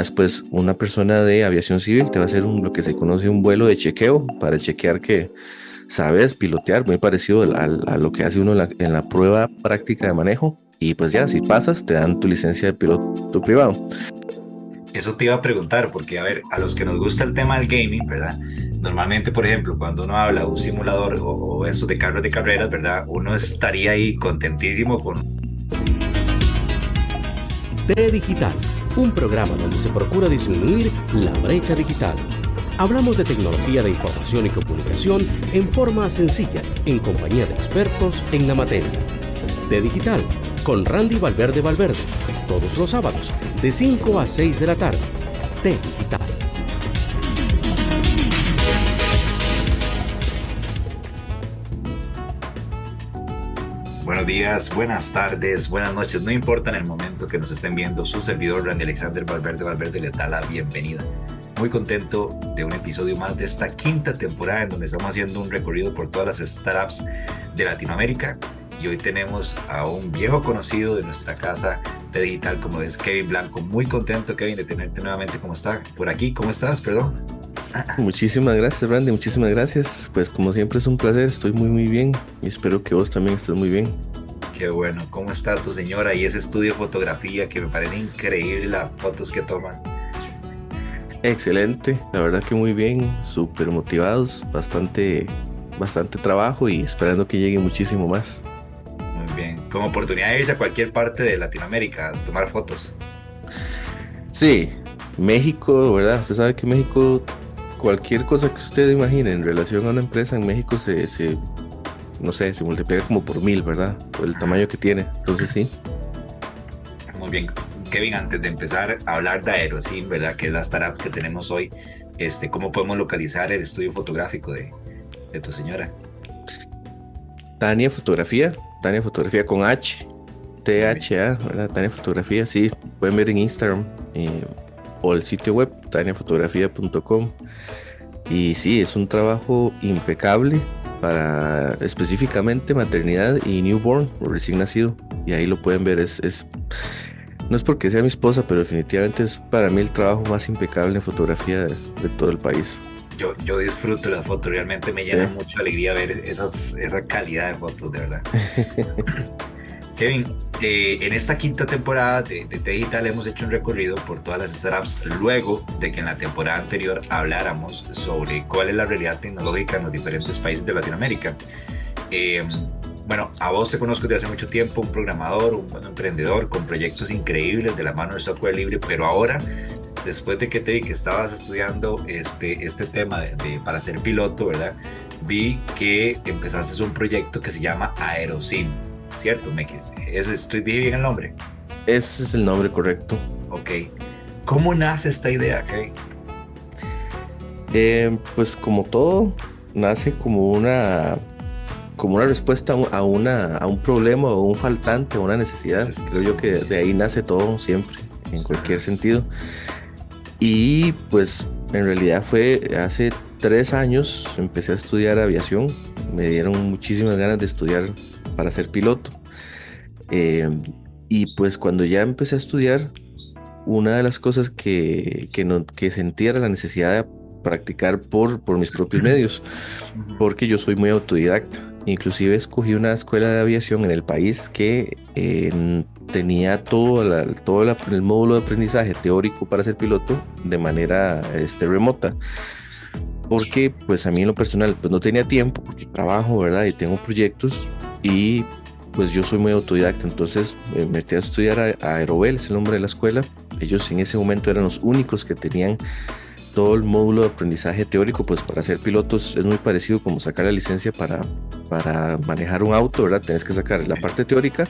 Después, una persona de aviación civil te va a hacer un, lo que se conoce un vuelo de chequeo para chequear que sabes pilotear, muy parecido a, a lo que hace uno en la, en la, prueba práctica de manejo. Y pues ya, si pasas, te dan tu licencia de piloto privado. Eso te iba a preguntar, porque a ver, a los que nos gusta el tema del gaming, ¿verdad? Normalmente, por ejemplo, cuando uno habla de un simulador o, o eso de carros de carreras, ¿verdad? Uno estaría ahí contentísimo con... T Digital, un programa donde se procura disminuir la brecha digital. Hablamos de tecnología de información y comunicación en forma sencilla, en compañía de expertos en la materia. T Digital, con Randy Valverde Valverde, todos los sábados, de 5 a 6 de la tarde. T Digital. Buenos días, buenas tardes, buenas noches, no importa en el momento que nos estén viendo, su servidor Randy Alexander Valverde Valverde le da la bienvenida. Muy contento de un episodio más de esta quinta temporada en donde estamos haciendo un recorrido por todas las startups de Latinoamérica y hoy tenemos a un viejo conocido de nuestra casa de digital como es Kevin Blanco. Muy contento Kevin de tenerte nuevamente como está por aquí. ¿Cómo estás? Perdón. Muchísimas gracias, Randy. Muchísimas gracias. Pues como siempre es un placer. Estoy muy muy bien y espero que vos también estés muy bien. Qué bueno. ¿Cómo está tu señora y ese estudio de fotografía que me parece increíble las fotos que toman? Excelente, la verdad que muy bien, súper motivados, bastante, bastante trabajo y esperando que llegue muchísimo más. Muy bien, como oportunidad de irse a cualquier parte de Latinoamérica a tomar fotos. Sí, México, ¿verdad? Usted sabe que México, cualquier cosa que usted imagine en relación a una empresa en México se, se no sé, se multiplica como por mil, ¿verdad? Por el tamaño que tiene. Entonces sí. Muy bien. Kevin, antes de empezar a hablar de Aerosim, ¿verdad? Que es la startup que tenemos hoy, este, ¿cómo podemos localizar el estudio fotográfico de, de tu señora? Tania Fotografía, Tania Fotografía con H, T-H-A, ¿verdad? Tania Fotografía, sí, pueden ver en Instagram eh, o el sitio web, taniafotografía.com. Y sí, es un trabajo impecable para específicamente maternidad y newborn, recién nacido. Y ahí lo pueden ver, es, es no es porque sea mi esposa, pero definitivamente es para mí el trabajo más impecable en fotografía de, de todo el país. Yo, yo disfruto las fotos, realmente me llena ¿Sí? mucha alegría ver esas, esa calidad de fotos, de verdad. Kevin, eh, en esta quinta temporada de, de Digital hemos hecho un recorrido por todas las startups luego de que en la temporada anterior habláramos sobre cuál es la realidad tecnológica en los diferentes países de Latinoamérica. Eh, bueno, a vos te conozco desde hace mucho tiempo, un programador, un buen emprendedor con proyectos increíbles de la mano del software libre, pero ahora, después de que te vi que estabas estudiando este, este tema de, de, para ser piloto, ¿verdad? Vi que empezaste un proyecto que se llama Aerosim, ¿cierto? ¿Me, es, ¿Estoy bien el nombre? Ese es el nombre correcto. Ok. ¿Cómo nace esta idea, Kevin? Eh, pues como todo, nace como una como una respuesta a, una, a un problema o un faltante o una necesidad. Creo yo que de ahí nace todo siempre, en cualquier sentido. Y pues en realidad fue hace tres años, empecé a estudiar aviación, me dieron muchísimas ganas de estudiar para ser piloto. Eh, y pues cuando ya empecé a estudiar, una de las cosas que, que, no, que sentía era la necesidad de practicar por, por mis propios medios, porque yo soy muy autodidacta. Inclusive escogí una escuela de aviación en el país que eh, tenía todo, la, todo la, el módulo de aprendizaje teórico para ser piloto de manera este, remota. Porque pues a mí en lo personal pues no tenía tiempo porque trabajo, ¿verdad? Y tengo proyectos y pues yo soy muy autodidacta. Entonces me metí a estudiar a, a Aerobel, es el nombre de la escuela. Ellos en ese momento eran los únicos que tenían todo el módulo de aprendizaje teórico, pues para ser pilotos es muy parecido como sacar la licencia para, para manejar un auto, ¿verdad? Tienes que sacar la parte teórica,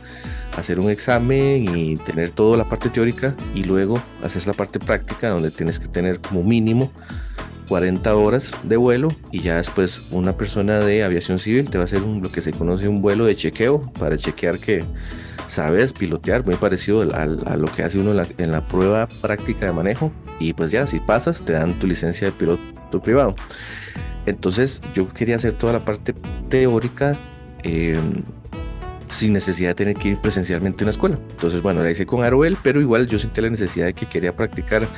hacer un examen y tener toda la parte teórica y luego haces la parte práctica donde tienes que tener como mínimo 40 horas de vuelo y ya después una persona de aviación civil te va a hacer un, lo que se conoce un vuelo de chequeo para chequear que sabes pilotear, muy parecido a, lo que hace uno en la, prueba práctica de manejo. Y pues ya, si pasas, te dan tu licencia de piloto privado. Entonces yo quería hacer toda la parte teórica eh, sin necesidad de tener que ir presencialmente a una escuela. Entonces, bueno, la hice con Aroel, pero igual yo sentí la necesidad de que quería practicar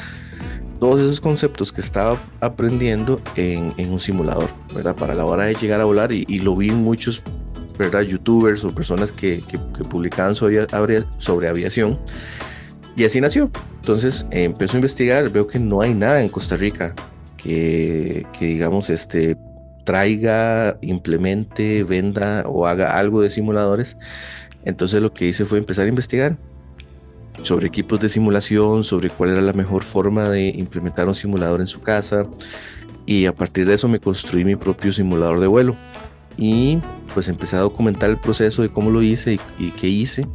todos esos conceptos que estaba aprendiendo en, un simulador, ¿verdad? Para la hora de llegar a volar y, lo vi en muchos, ¿verdad? Youtubers o personas que, publicaban sobre, sobre aviación. Y así nació. Entonces eh, a investigar, veo que no hay nada en Costa Rica que, que digamos, este, traiga, implemente, venda o haga algo de simuladores. Entonces lo que hice fue empezar a investigar sobre equipos de simulación, sobre cuál era la mejor forma de implementar un simulador en su casa y a partir de eso me construí mi propio simulador de vuelo y pues empecé a documentar el proceso de cómo lo hice y, qué hice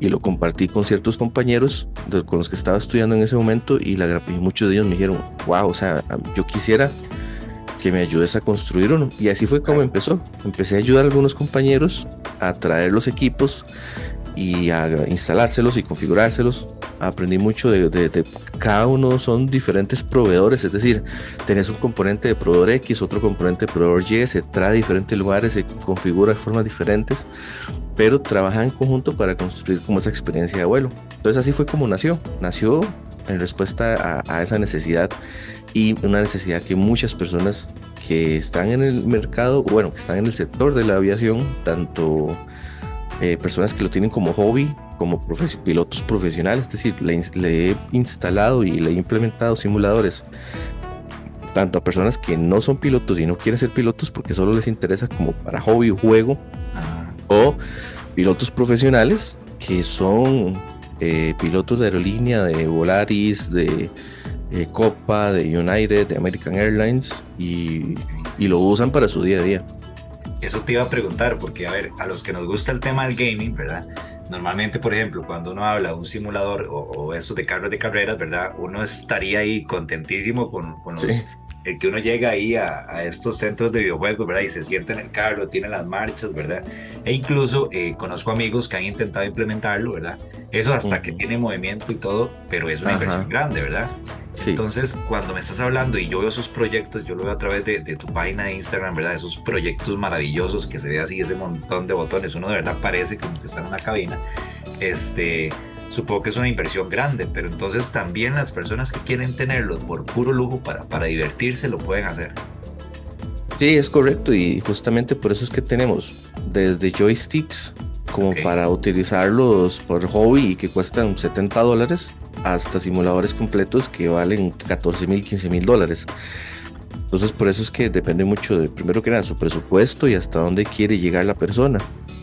y lo compartí con ciertos compañeros con los que estaba estudiando en ese momento y, la, y muchos de ellos me dijeron, wow, o sea, yo quisiera que me ayudes a construir uno. Y así fue como empezó. Empecé a ayudar a algunos compañeros a traer los equipos y a instalárselos y configurárselos. Aprendí mucho de, cada uno son diferentes proveedores, es decir, tenés un componente de proveedor X, otro componente de proveedor Y, se trae a diferentes lugares, se configura de formas diferentes, pero trabajan en conjunto para construir como esa experiencia de vuelo. Entonces así fue como nació. Nació en respuesta a, a esa necesidad y una necesidad que muchas personas que están en el mercado, bueno, que están en el sector de la aviación, tanto eh, personas que lo tienen como hobby, como pilotos profesionales, es decir, le, he instalado y le he implementado simuladores tanto a personas que no son pilotos y no quieren ser pilotos porque solo les interesa como para hobby o juego, o pilotos profesionales que son eh, pilotos de aerolínea, de Volaris, de eh, Copa, de United, de American Airlines y, lo usan para su día a día. Eso te iba a preguntar, porque a ver, a los que nos gusta el tema del gaming, ¿verdad? Normalmente, por ejemplo, cuando uno habla de un simulador o, eso de carros de carreras, ¿verdad? Uno estaría ahí contentísimo con, con los, el que uno llega ahí a, estos centros de videojuegos, ¿verdad? Y se sienta en el carro, tiene las marchas, ¿verdad? E incluso eh, conozco amigos que han intentado implementarlo, ¿verdad? Eso hasta que tiene movimiento y todo, pero es una inversión grande, ¿verdad? Sí. Entonces, cuando me estás hablando y yo veo esos proyectos, yo lo veo a través de, de, tu página de Instagram, ¿verdad? Esos proyectos maravillosos que se ve así, ese montón de botones, uno de verdad parece como que está en una cabina. Este, supongo que es una inversión grande, pero entonces también las personas que quieren tenerlo por puro lujo para, para divertirse lo pueden hacer. Sí, es correcto y justamente por eso es que tenemos desde joysticks como para utilizarlos por hobby y que cuestan 70 dólares hasta simuladores completos que valen 14 mil, 15 mil dólares. Entonces por eso es que depende mucho de primero que nada su presupuesto y hasta dónde quiere llegar la persona.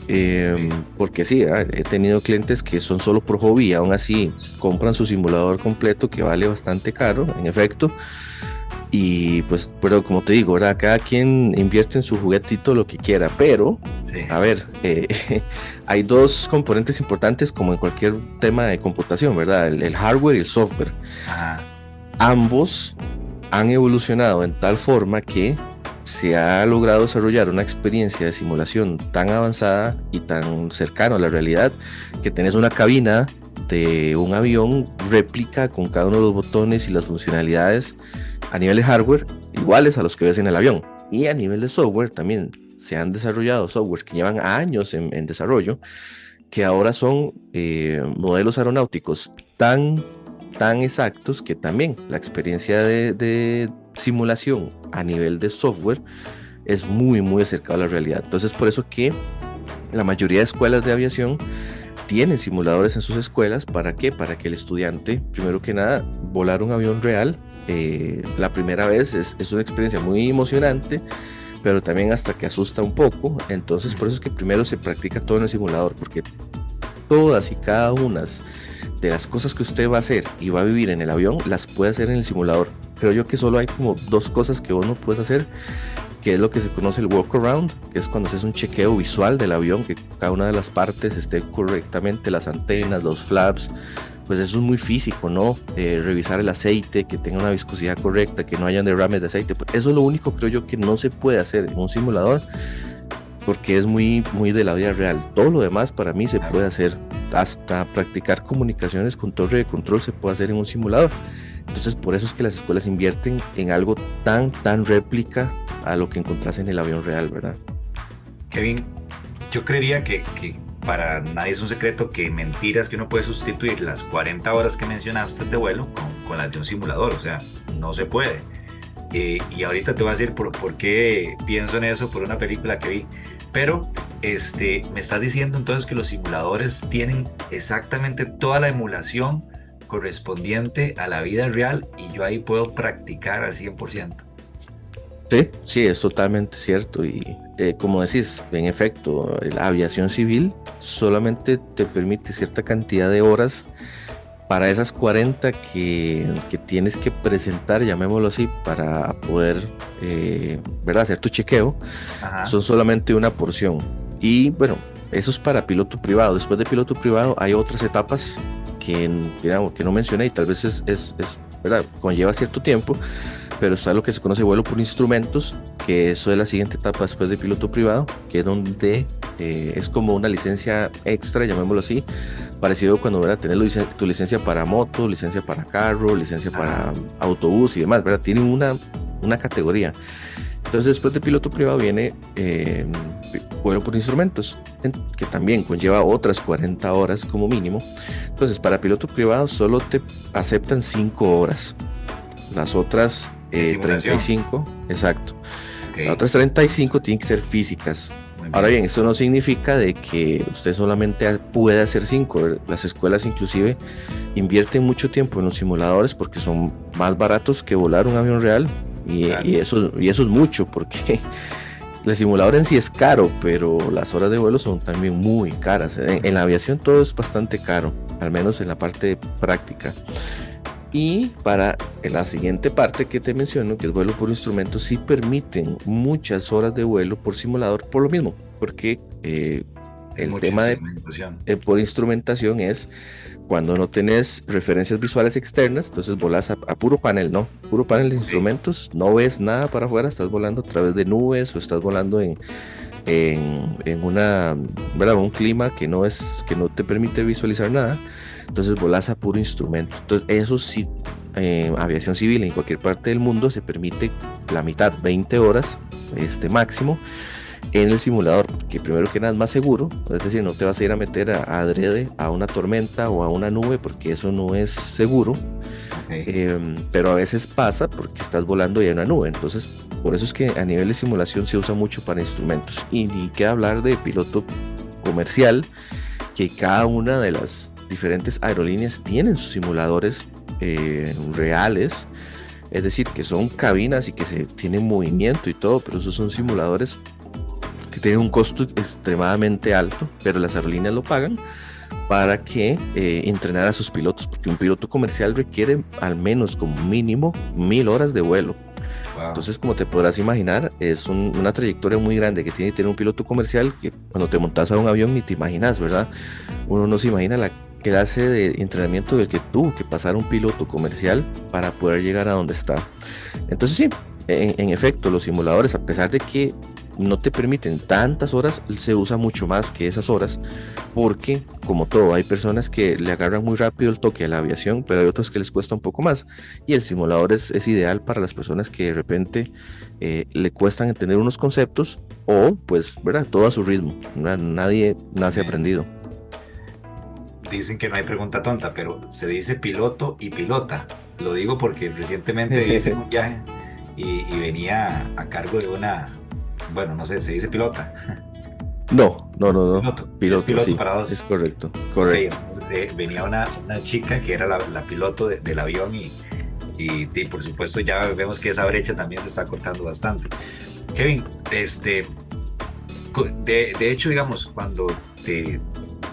Em, porque sí, ah, he tenido clientes que son solo por hobby y aún así compran su simulador completo que vale bastante caro, en efecto. Y pues, pero como te digo, ¿verdad? Cada quien invierte en su juguetito lo que quiera, pero, a ver, eh, hay dos componentes importantes como en cualquier tema de computación, ¿verdad? El, hardware y el software. Ambos han evolucionado en tal forma que se ha logrado desarrollar una experiencia de simulación tan avanzada y tan cercana a la realidad que tenés una cabina de un avión réplica con cada uno de los botones y las funcionalidades a nivel de hardware iguales a los que ves en el avión. Y a nivel de software también se han desarrollado softwares que llevan años en, desarrollo, que ahora son eh, modelos aeronáuticos tan, tan exactos que también la experiencia de simulación a nivel de software es muy, muy acercado a la realidad. Entonces, por eso que la mayoría de escuelas de aviación tienen simuladores en sus escuelas. ¿Para qué? Para que el estudiante, primero que nada, volar un avión real. Eh, la primera vez es, es, una experiencia muy emocionante, pero también hasta que asusta un poco. Entonces, por eso es que primero se practica todo en el simulador, porque todas y cada una de las cosas que usted va a hacer y va a vivir en el avión, las puede hacer en el simulador creo yo que solo hay como dos cosas que vos no puedes hacer, que es lo que se conoce el walk around, que es cuando haces un chequeo visual del avión, que cada una de las partes esté correctamente, las antenas, los flaps, pues eso es muy físico, ¿no? Eh, revisar el aceite, que tenga una viscosidad correcta, que no hayan derrames de aceite, pues eso es lo único creo yo que no se puede hacer en un simulador, porque es muy, muy de la vida real. Todo lo demás para mí se puede hacer, hasta practicar comunicaciones con torre de control se puede hacer en un simulador. Entonces, por eso es que las escuelas invierten en algo tan, tan réplica a lo que encontrás en el avión real, ¿verdad? Kevin, yo creería que, que para nadie es un secreto que mentiras que uno puede sustituir las 40 horas que mencionaste de vuelo con, las de un simulador, o sea, no se puede. Eh, y ahorita te voy a decir por, por, qué pienso en eso por una película que vi. Pero este, me estás diciendo entonces que los simuladores tienen exactamente toda la emulación correspondiente a la vida real y yo ahí puedo practicar al 100%. Sí, sí, es totalmente cierto. Y eh, como decís, en efecto, la aviación civil solamente te permite cierta cantidad de horas para esas 40 que, que tienes que presentar, llamémoslo así, para poder eh, ¿verdad? hacer tu chequeo, son solamente una porción. Y bueno, eso es para piloto privado. Después de piloto privado hay otras etapas que, digamos, que no mencioné y tal vez es, es, es ¿verdad? conlleva cierto tiempo pero está lo que se conoce vuelo por instrumentos, que eso es la siguiente etapa después de piloto privado, que es donde eh, es como una licencia extra, llamémoslo así, parecido cuando a tener tu licencia para moto, licencia para carro, licencia para autobús y demás, ¿verdad? Tiene una, una categoría. Entonces después de piloto privado viene eh, vuelo por instrumentos, que también conlleva otras 40 horas como mínimo. Entonces para piloto privado solo te aceptan 5 horas. Las otras 35, eh, exacto. Las otras 35 tienen que ser físicas. Ahora bien, eso no significa de que usted solamente pueda hacer 5. Las escuelas inclusive invierten mucho tiempo en los simuladores porque son más baratos que volar un avión real. Y, eso, y eso es mucho porque el simulador en sí es caro, pero las horas de vuelo son también muy caras. en la aviación todo es bastante caro, al menos en la parte práctica. Y para la siguiente parte que te menciono, que es vuelo por instrumento, sí permiten muchas horas de vuelo por simulador por lo mismo, porque eh, el tema de eh, por instrumentación es cuando no tenés referencias visuales externas, entonces volas a, puro panel, ¿no? Puro panel de instrumentos, no ves nada para afuera, estás volando a través de nubes o estás volando en, en, en una, ¿verdad? un clima que no, es, que no te permite visualizar nada entonces volás a puro instrumento. Entonces eso sí, eh, aviación civil en cualquier parte del mundo se permite la mitad, 20 horas este máximo en el simulador, porque primero que nada es más seguro, es decir, no te vas a ir a meter a, adrede a una tormenta o a una nube porque eso no es seguro, em, pero a veces pasa porque estás volando y hay una nube, entonces por eso es que a nivel de simulación se usa mucho para instrumentos. Y ni que hablar de piloto comercial, que cada una de las diferentes aerolíneas tienen sus simuladores eh, reales, es decir, que son cabinas y que se tienen movimiento y todo, pero esos son simuladores que tienen un costo extremadamente alto, pero las aerolíneas lo pagan para que eh, entrenar a sus pilotos, porque un piloto comercial requiere al menos como mínimo mil horas de vuelo. Entonces, como te podrás imaginar, es una trayectoria muy grande que tiene que tener un piloto comercial que cuando te montas a un avión ni te imaginas, ¿verdad? Uno no se imagina la clase de entrenamiento del que tuvo que pasar un piloto comercial para poder llegar a donde está. Entonces sí, en, efecto, los simuladores, a pesar de que no te permiten tantas horas, se usa mucho más que esas horas, porque como todo, hay personas que le agarran muy rápido el toque a la aviación, pero hay otros que les cuesta un poco más. Y el simulador es, ideal para las personas que de repente eh, le cuestan entender unos conceptos o pues, ¿verdad? Todo a su ritmo. Nadie nace aprendido dicen que no hay pregunta tonta, pero se dice piloto y pilota. Lo digo porque recientemente hice un viaje y, venía a cargo de una, bueno, no sé, se dice pilota. No, no, no, no. Piloto, piloto, sí, Es correcto, correcto. Eh, venía una, una, chica que era la, piloto del avión y, y, por supuesto ya vemos que esa brecha también se está cortando bastante. Kevin, este, de, de hecho, digamos, cuando te,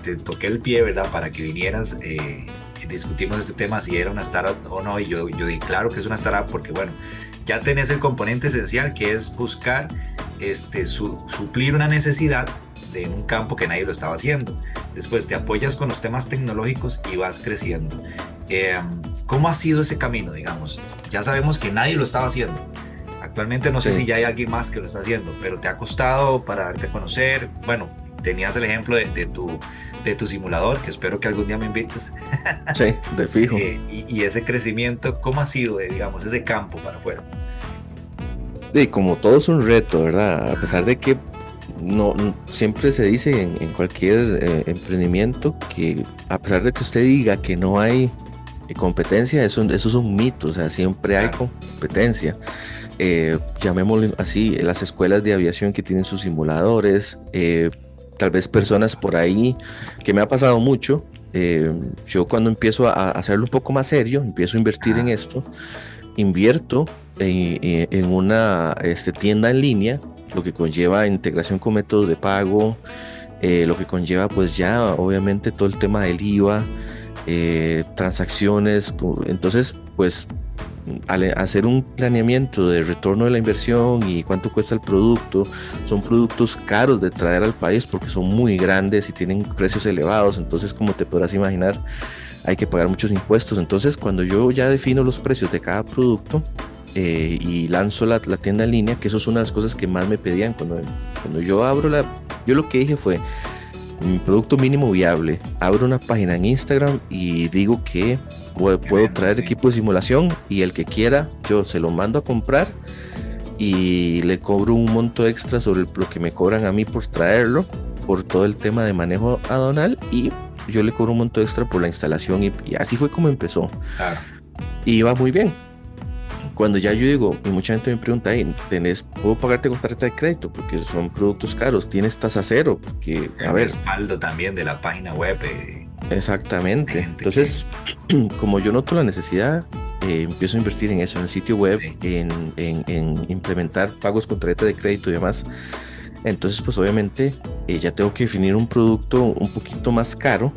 te toqué el pie, ¿verdad? Para que vinieras, eh, discutimos este tema, si era una startup o no, y yo, yo dije, claro que es una startup porque, bueno, ya tenés el componente esencial que es buscar este, suplir una necesidad de un campo que nadie lo estaba haciendo. Después te apoyas con los temas tecnológicos y vas creciendo. Eh, ¿Cómo ha sido ese camino, digamos? Ya sabemos que nadie lo estaba haciendo. Actualmente no sé si ya hay alguien más que lo está haciendo, pero te ha costado para darte a conocer. Bueno, tenías el ejemplo de, de tu de tu simulador, que espero que algún día me invites. Sí, de fijo. Eh, y, ese crecimiento, ¿cómo ha sido, eh, digamos, ese campo para afuera? Y como todo es un reto, ¿verdad? A pesar de que no, siempre se dice en, cualquier eh, emprendimiento que a pesar de que usted diga que no hay competencia, eso, eso es un mito, o sea, siempre hay competencia. Eh, llamémoslo así, las escuelas de aviación que tienen sus simuladores, eh, tal vez personas por ahí, que me ha pasado mucho, yo cuando empiezo a, hacerlo un poco más serio, empiezo a invertir en esto, invierto en, una este, tienda en línea lo que conlleva integración con métodos de pago, eh, lo que conlleva pues ya obviamente todo el tema del IVA, eh, transacciones, entonces pues al hacer un planeamiento de retorno de la inversión y cuánto cuesta el producto, son productos caros de traer al país porque son muy grandes y tienen precios elevados, entonces como te podrás imaginar hay que pagar muchos impuestos, entonces cuando yo ya defino los precios de cada producto, eh, y lanzo la, tienda en línea, que eso es una de las cosas que más me pedían. Cuando, cuando yo abro la... Yo lo que dije fue, producto mínimo viable, abro una página en Instagram y digo que puedo, traer equipo de simulación y el que quiera, yo se lo mando a comprar y le cobro un monto extra sobre lo que me cobran a mí por traerlo, por todo el tema de manejo aduanal y yo le cobro un monto extra por la instalación y, así fue como empezó. Y iba muy bien cuando ya yo digo, y mucha gente me pregunta, ¿tenés, ¿puedo pagarte con tarjeta de crédito? Porque son productos caros, tienes tasa cero, porque, a ver... respaldo también de la página web. Eh, exactamente. Entonces, como yo noto la necesidad, eh, empiezo a invertir en eso, en el sitio web, en, en, implementar pagos con tarjeta de crédito y demás. Entonces, pues obviamente eh, ya tengo que definir un producto un poquito más caro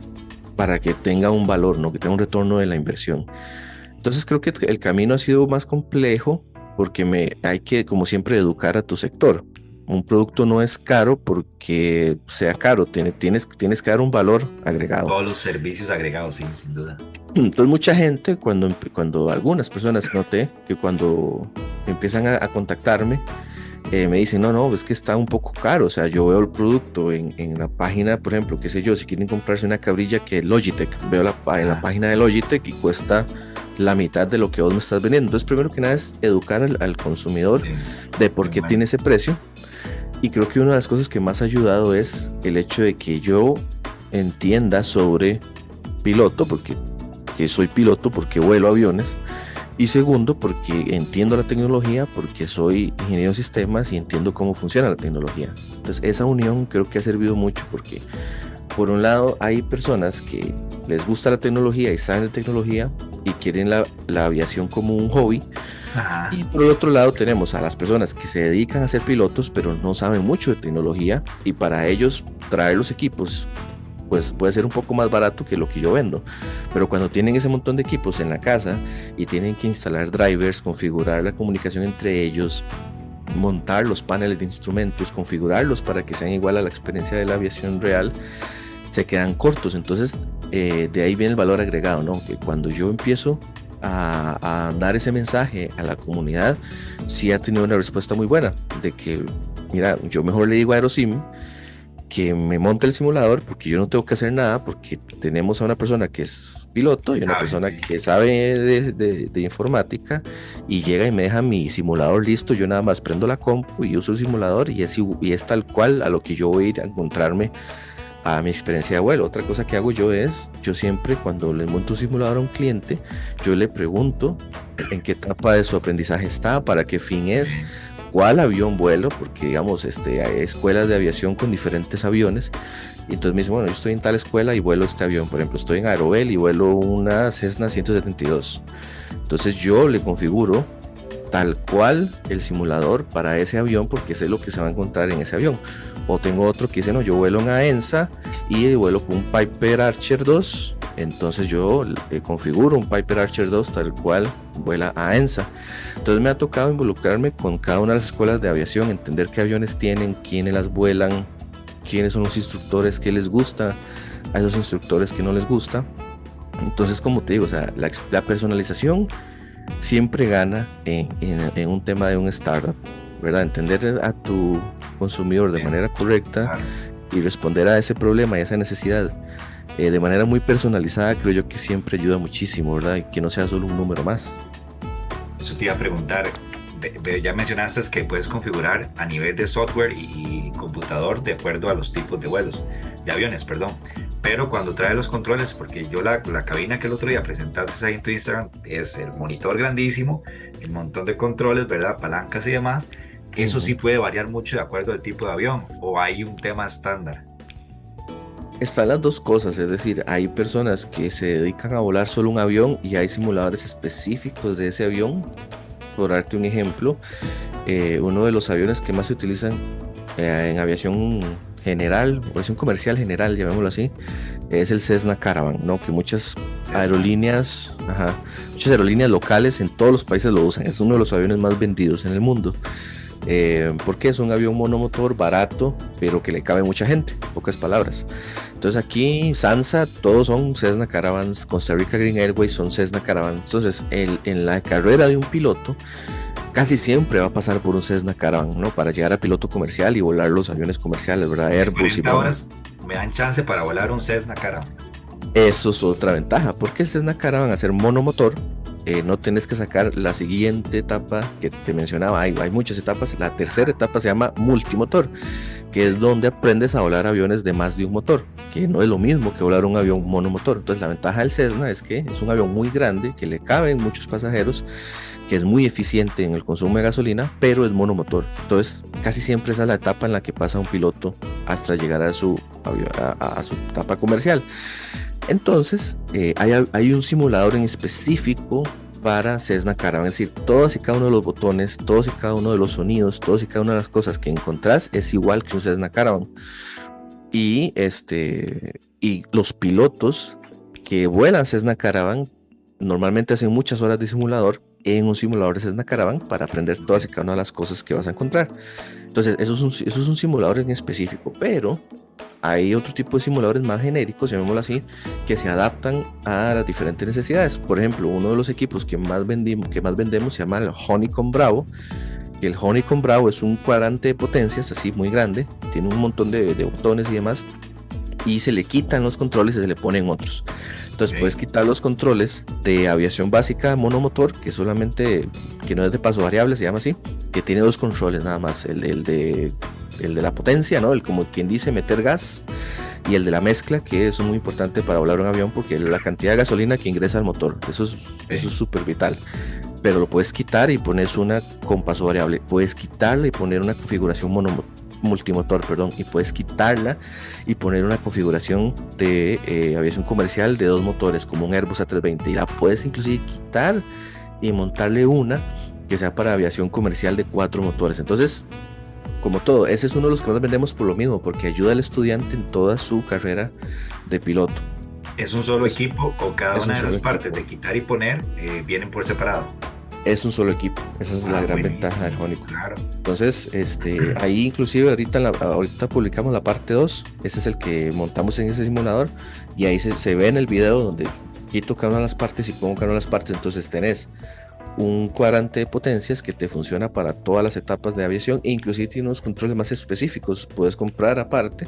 para que tenga un valor, ¿no? que tenga un retorno de la inversión. Entonces creo que el camino ha sido más complejo porque me, hay que, como siempre, educar a tu sector. Un producto no es caro porque sea caro, tienes, tienes, tienes que dar un valor agregado. Todos los servicios agregados, sí, sin duda. Entonces mucha gente, cuando, cuando algunas personas noté que cuando empiezan a, contactarme, eh, me dicen, no, no, es que está un poco caro. O sea, yo veo el producto en, en, la página, por ejemplo, qué sé yo, si quieren comprarse una cabrilla que Logitech, veo la, en la ah. página de Logitech y cuesta la mitad de lo que vos me estás vendiendo. Entonces, primero que nada es educar al, consumidor de por qué tiene ese precio. Y creo que una de las cosas que más ha ayudado es el hecho de que yo entienda sobre piloto, porque que soy piloto, porque vuelo aviones. Y segundo, porque entiendo la tecnología, porque soy ingeniero en sistemas y entiendo cómo funciona la tecnología. Entonces, esa unión creo que ha servido mucho porque por un lado hay personas que les gusta la tecnología y saben de tecnología y quieren la, aviación como un hobby. Y por el otro lado tenemos a las personas que se dedican a ser pilotos pero no saben mucho de tecnología y para ellos traer los equipos pues puede ser un poco más barato que lo que yo vendo. Pero cuando tienen ese montón de equipos en la casa y tienen que instalar drivers, configurar la comunicación entre ellos, montar los paneles de instrumentos, configurarlos para que sean igual a la experiencia de la aviación real, se quedan cortos. Entonces, eh, de ahí viene el valor agregado, ¿no? Que cuando yo empiezo a, dar ese mensaje a la comunidad, sí ha tenido una respuesta muy buena. De que, mira, yo mejor le digo a Aerosim que me monte el simulador porque yo no tengo que hacer nada porque tenemos a una persona que es piloto y una persona que sabe de, informática y llega y me deja mi simulador listo, yo nada más prendo la compu y uso el simulador y es, y es tal cual a lo que yo voy a ir a encontrarme a mi experiencia de vuelo. Otra cosa que hago yo es, yo siempre cuando le monto un simulador a un cliente, yo le pregunto en qué etapa de su aprendizaje está, para qué fin es, cuál avión vuelo, porque digamos, este, hay escuelas de aviación con diferentes aviones. Y entonces me dice, bueno, yo estoy en tal escuela y vuelo este avión. Por ejemplo, estoy en Aerobel y vuelo una Cessna 172. Entonces yo le configuro tal cual el simulador para ese avión porque sé lo que se va a encontrar en ese avión. O tengo otro que dice, no, yo vuelo en AENSA y vuelo con un Piper Archer 2. Entonces yo le configuro un Piper Archer 2 tal cual vuela a AENSA. Entonces me ha tocado involucrarme con cada una de las escuelas de aviación, entender qué aviones tienen, quiénes las vuelan, quiénes son los instructores, qué les gusta, a esos instructores que no les gusta. Entonces, como te digo, o sea, la, personalización siempre gana en un tema de un startup ¿verdad? Entender a tu consumidor de manera correcta y responder a ese problema y a esa necesidad eh, de manera muy personalizada, creo yo que siempre ayuda muchísimo, ¿verdad? Y que no sea solo un número más. Eso te iba a preguntar, ya mencionaste que puedes configurar a nivel de software y, computador de acuerdo a los tipos de vuelos, de aviones, perdón. Pero cuando trae los controles, porque yo la, la cabina que el otro día presentaste ahí en tu Instagram es el monitor grandísimo, el montón de controles, ¿verdad? Palancas y demás. Eso sí puede variar mucho de acuerdo al tipo de avión o hay un tema estándar. Están las dos cosas, es decir, hay personas que se dedican a volar solo un avión y hay simuladores específicos de ese avión. Por darte un ejemplo, eh, uno de los aviones que más se utilizan eh, en aviación general, aviación comercial general, llamémoslo así, es el Cessna Caravan, ¿no? Que muchas aerolíneas, muchas aerolíneas locales en todos los países lo usan. Es uno de los aviones más vendidos en el mundo. Eh, porque es un avión monomotor barato, pero que le cabe mucha gente, pocas palabras. Entonces aquí Sansa, todos son Cessna Caravans, Costa Rica Green Airways son Cessna Caravans. Entonces en la carrera de un piloto, casi siempre va a pasar por un Cessna Caravan, ¿no? Para llegar a piloto comercial y volar los aviones comerciales, ¿verdad? Airbus y me dan chance para volar un Cessna Caravan. Eso es otra ventaja, porque el Cessna Caravan a ser monomotor eh, no tienes que sacar la siguiente etapa que te mencionaba. Hay, hay muchas etapas. La tercera etapa se llama multimotor, que es donde aprendes a volar aviones de más de un motor, que no es lo mismo que volar un avión monomotor. Entonces la ventaja del Cessna es que es un avión muy grande, que le caben muchos pasajeros, que es muy eficiente en el consumo de gasolina, pero es monomotor. Entonces casi siempre esa es la etapa en la que pasa un piloto hasta llegar a, su etapa comercial. Entonces, eh, hay, un simulador en específico para Cessna Caravan, es decir, todos y cada uno de los botones, todos y cada uno de los sonidos, todos y cada una de las cosas que encontrás es igual que un Cessna Caravan. Y, este, y los pilotos que vuelan Cessna Caravan normalmente hacen muchas horas de simulador en un simulador de Cessna Caravan para aprender todas y cada una de las cosas que vas a encontrar. Entonces, eso es un, eso es un simulador en específico, pero hay otro tipo de simuladores más genéricos, llamémoslo así, que se adaptan a las diferentes necesidades. Por ejemplo, uno de los equipos que más, vendimos, que más vendemos se llama el Honeycomb Bravo. El Honeycomb Bravo es un cuadrante de potencias así muy grande, tiene un montón de, botones y demás, y se le quitan los controles y se le ponen otros. Entonces puedes quitar los controles de aviación básica monomotor, que solamente, que no es de paso variable, se llama así, que tiene dos controles nada más, el, el de el de la potencia, ¿no? El como quien dice meter gas y el de la mezcla, que es muy importante para volar un avión porque la cantidad de gasolina que ingresa al motor, eso es eso es súper vital. Pero lo puedes quitar y pones una con paso variable. Puedes quitarla y poner una configuración multimotor, perdón, y puedes quitarla y poner una configuración de eh, aviación comercial de dos motores, como un Airbus A320, y la puedes inclusive quitar y montarle una que sea para aviación comercial de cuatro motores. Entonces, como todo, ese es uno de los que más vendemos por lo mismo, porque ayuda al estudiante en toda su carrera de piloto. ¿Es un solo equipo o cada una de las partes de quitar y poner eh, vienen por separado? Es un solo equipo, esa es la ah, gran ventaja del Jónico. Entonces, este, ahí inclusive ahorita, ahorita publicamos la parte 2, ese es el que montamos en ese simulador. Y ahí se, se ve en el video donde quito cada una de las partes y pongo cada una de las partes, entonces tenés un cuadrante de potencias que te funciona para todas las etapas de aviación e inclusive tiene unos controles más específicos. Puedes comprar aparte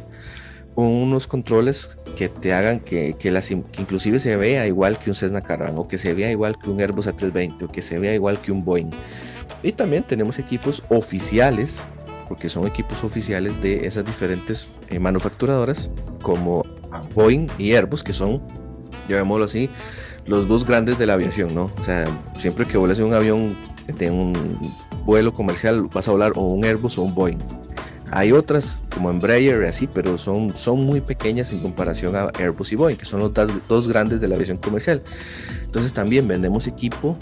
unos controles que te hagan que, que, las, inclusive se vea igual que un Cessna Caravan o que se vea igual que un Airbus A320 o que se vea igual que un Boeing. Y también tenemos equipos oficiales, porque son equipos oficiales de esas diferentes eh, manufacturadoras como Boeing y Airbus, que son, llamémoslo así, los dos grandes de la aviación, ¿no? O sea, siempre que vuelas en un avión de un vuelo comercial vas a volar o un Airbus o un Boeing. Hay otras como Embraer y así, pero son, son muy pequeñas en comparación a Airbus y Boeing, que son los dos, grandes de la aviación comercial. Entonces también vendemos equipo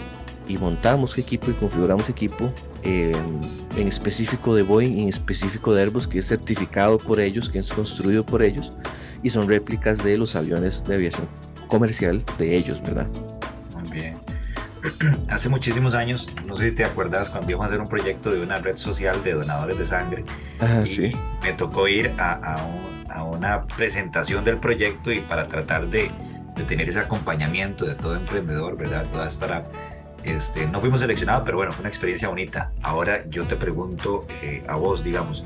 y montamos equipo y configuramos equipo en específico de Boeing en específico de Airbus, que es certificado por ellos, que es construido por ellos y son réplicas de los aviones de aviación comercial de ellos, ¿verdad? Muy bien. Hace muchísimos años, no sé si te acuerdas, cuando íbamos a hacer un proyecto de una red social de donadores de sangre, sí. me tocó ir a, a, una presentación del proyecto y para tratar de, de, tener ese acompañamiento de todo emprendedor, ¿verdad? Toda startup. Este, no fuimos seleccionados, pero bueno, fue una experiencia bonita. Ahora yo te pregunto eh, a vos, digamos,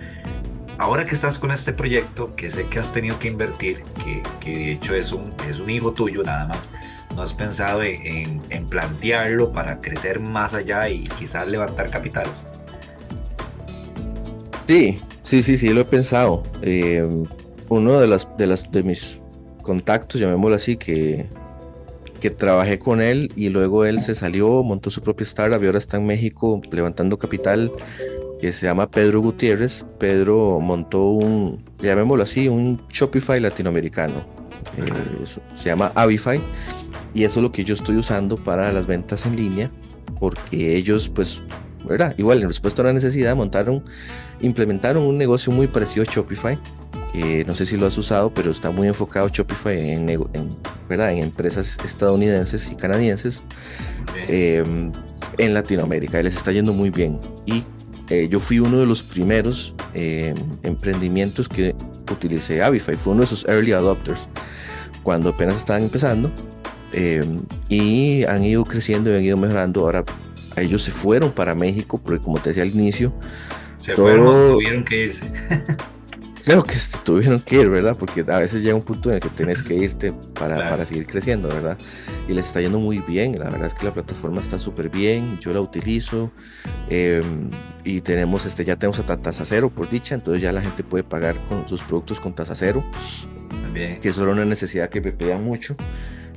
ahora que estás con este proyecto, que sé que has tenido que invertir, que, que de hecho es un, es un hijo tuyo nada más, ¿no has pensado en, plantearlo para crecer más allá y quizás levantar capitales? Sí, sí, sí, sí, lo he pensado. Eh, uno de, las, de, mis contactos, llamémoslo así, que, que trabajé con él y luego él se salió, montó su propia startup y ahora está en México levantando capital que se llama Pedro Gutiérrez. Pedro montó un, llamémoslo así, un Shopify latinoamericano. Eh, se llama Avify y eso es lo que yo estoy usando para las ventas en línea porque ellos pues ¿verdad? Igual en respuesta a una necesidad montaron, implementaron un negocio muy parecido a Shopify no sé si lo has usado, pero está muy enfocado Shopify en, ¿verdad? en empresas estadounidenses y canadienses em, en Latinoamérica. Y les está yendo muy bien. Y eh, yo fui uno de los primeros em, emprendimientos que utilicé Avify. Fue uno de esos early adopters cuando apenas estaban empezando. Em, y han ido creciendo y han ido mejorando. Ahora ellos se fueron para México, porque como te decía al inicio, se fueron, tuvieron que irse. Creo que tuvieron que ir, ¿verdad? Porque a veces llega un punto en el que tienes que irte para, para seguir creciendo, ¿verdad? Y les está yendo muy bien, la verdad es que la plataforma está súper bien, yo la utilizo em, y tenemos, este, ya tenemos a tasa cero por dicha, entonces ya la gente puede pagar con sus productos con tasa cero, que eso era una necesidad que me pedían mucho.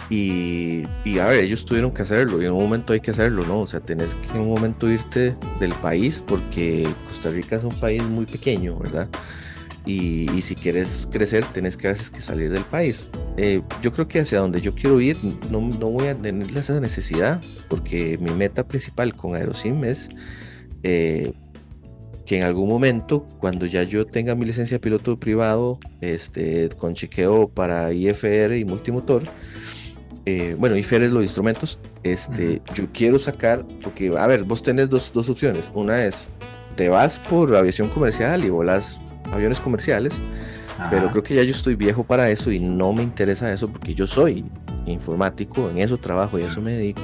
Y, y, a ver, ellos tuvieron que hacerlo y en un momento hay que hacerlo, ¿no? O sea, tenés que en un momento irte del país porque Costa Rica es un país muy pequeño, ¿verdad? Y, si quieres crecer, tienes que a veces que salir del país. Eh, yo creo que hacia donde yo quiero ir, no, no, voy a tener esa necesidad, porque mi meta principal con Aerosim es eh, que en algún momento, cuando ya yo tenga mi licencia de piloto privado, este, con chequeo para IFR y multimotor, eh, bueno, IFR es los instrumentos, este, yo quiero sacar, porque, a ver, vos tenés dos, dos opciones. Una es, te vas por aviación comercial y volas aviones comerciales, pero creo que ya yo estoy viejo para eso y no me interesa eso porque yo soy informático, en eso trabajo y a eso me dedico.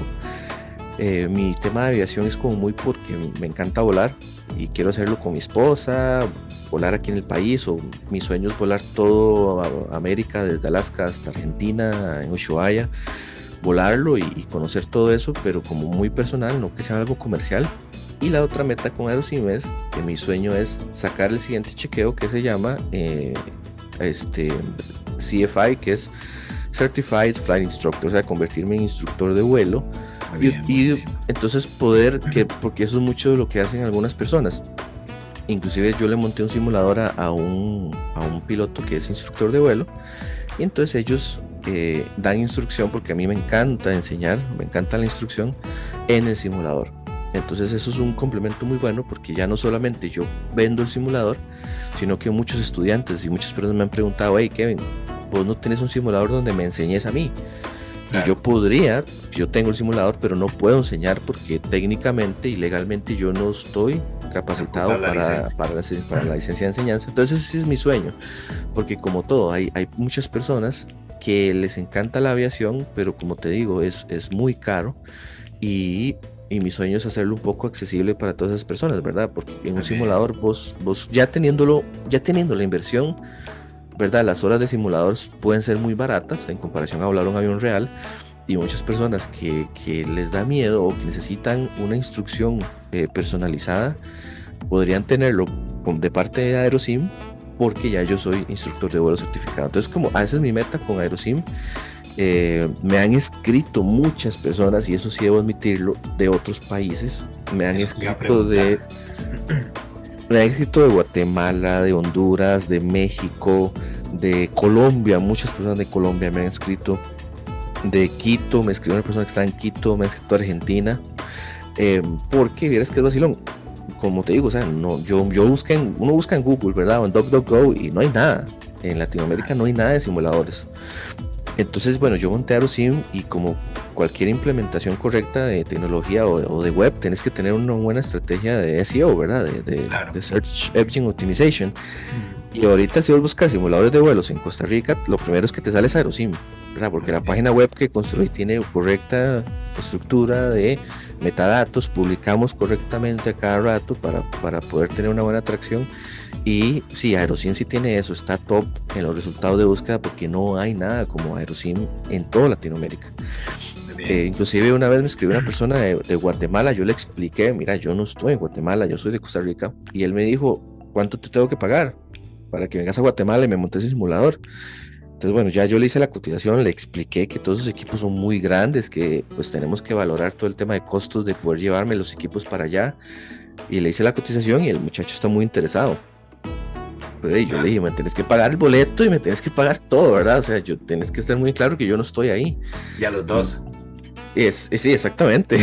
Eh, mi tema de aviación es como muy porque me encanta volar y quiero hacerlo con mi esposa, volar aquí en el país o mi sueño es volar todo América, desde Alaska hasta Argentina, en Ushuaia, volarlo y, y conocer todo eso, pero como muy personal, no que sea algo comercial. Y la otra meta con Aerosim es que mi sueño es sacar el siguiente chequeo que se llama eh, este, CFI, que es Certified Flight Instructor, o sea, convertirme en instructor de vuelo. y, entonces poder, que, porque eso es mucho de lo que hacen algunas personas. Inclusive yo le monté un simulador a, un, a un piloto que es instructor de vuelo. Y entonces ellos eh, dan instrucción, porque a mí me encanta enseñar, me encanta la instrucción en el simulador. Entonces eso es un complemento muy bueno porque ya no solamente yo vendo el simulador, sino que muchos estudiantes y muchas personas me han preguntado, hey Kevin, vos no tenés un simulador donde me enseñes a mí. Y yo podría, yo tengo el simulador, pero no puedo enseñar porque técnicamente y legalmente yo no estoy capacitado para, para, la, para, la, licencia de enseñanza. Entonces ese es mi sueño, porque como todo, hay, hay muchas personas que les encanta la aviación, pero como te digo, es, es muy caro y y mi sueño es hacerlo un poco accesible para todas esas personas, ¿verdad? Porque en un simulador vos, vos ya teniéndolo, ya teniendo la inversión, ¿verdad? Las horas de simulador pueden ser muy baratas en comparación a volar un avión real y muchas personas que, que les da miedo o que necesitan una instrucción eh, personalizada podrían tenerlo de parte de Aerosim porque ya yo soy instructor de vuelo certificado. Entonces, como esa es mi meta con Aerosim, eh, me han escrito muchas personas, y eso sí debo admitirlo, de otros países. Me han escrito de. Me han escrito de Guatemala, de Honduras, de México, de Colombia. Muchas personas de Colombia me han escrito. De Quito, me escribió una persona que está en Quito, me ha escrito Argentina. Eh, porque vieras que es vacilón. Como te digo, o sea, no, yo, yo busqué uno busca en Google, ¿verdad? O en DuckDuckGo y no hay nada. En Latinoamérica no hay nada de simuladores. Entonces, bueno, yo monté AeroSim y como cualquier implementación correcta de tecnología o, de web, tienes que tener una buena estrategia de SEO, ¿verdad? De, Search Engine Optimization. Y ahorita si vos buscas simuladores de vuelos en Costa Rica, lo primero es que te sale Aerosim, ¿verdad? Porque la página web que construí tiene correcta estructura de metadatos, publicamos correctamente a cada rato para, para poder tener una buena atracción y sí, Aerosim sí tiene eso, está top en los resultados de búsqueda porque no hay nada como Aerosim en toda Latinoamérica. Eh, inclusive una vez me escribió una persona de, Guatemala, yo le expliqué, mira, yo no estoy en Guatemala, yo soy de Costa Rica, y él me dijo, ¿cuánto te tengo que pagar para que vengas a Guatemala y me montes el simulador? Entonces, bueno, ya yo le hice la cotización, le expliqué que todos los equipos son muy grandes, que pues tenemos que valorar todo el tema de costos de poder llevarme los equipos para allá. Y le hice la cotización y el muchacho está muy interesado. Pero yo le dije, me tienes que pagar el boleto y me tienes que pagar todo, ¿verdad? O sea, yo tienes que estar muy claro que yo no estoy ahí. Y a los dos. Es, sí, exactamente.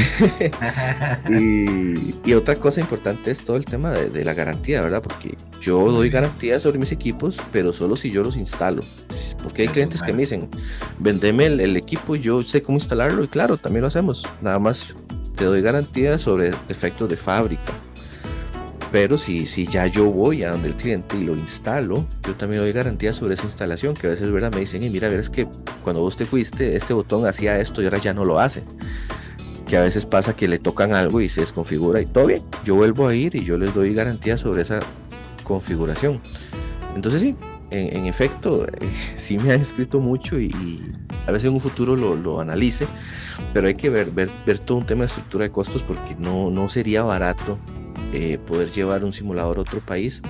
y, otra cosa importante es todo el tema de, la garantía, ¿verdad? Porque yo doy garantía sobre mis equipos, pero solo si yo los instalo. Porque hay clientes que me dicen, vendeme el, el, equipo y yo sé cómo instalarlo y claro, también lo hacemos. Nada más te doy garantía sobre defectos de fábrica. Pero si, si ya yo voy a donde el cliente y lo instalo, yo también doy garantía sobre esa instalación, que a veces ¿verdad? me dicen, y mira, ver, es que cuando vos te fuiste, este botón hacía esto y ahora ya no lo hace. Que a veces pasa que le tocan algo y se desconfigura y todo bien. Yo vuelvo a ir y yo les doy garantía sobre esa configuración. Entonces sí, en, efecto, eh, sí me han escrito mucho y, a veces en un futuro lo, lo, analice, pero hay que ver, ver, ver todo un tema de estructura de costos porque no, no sería barato eh, poder llevar un simulador a otro país,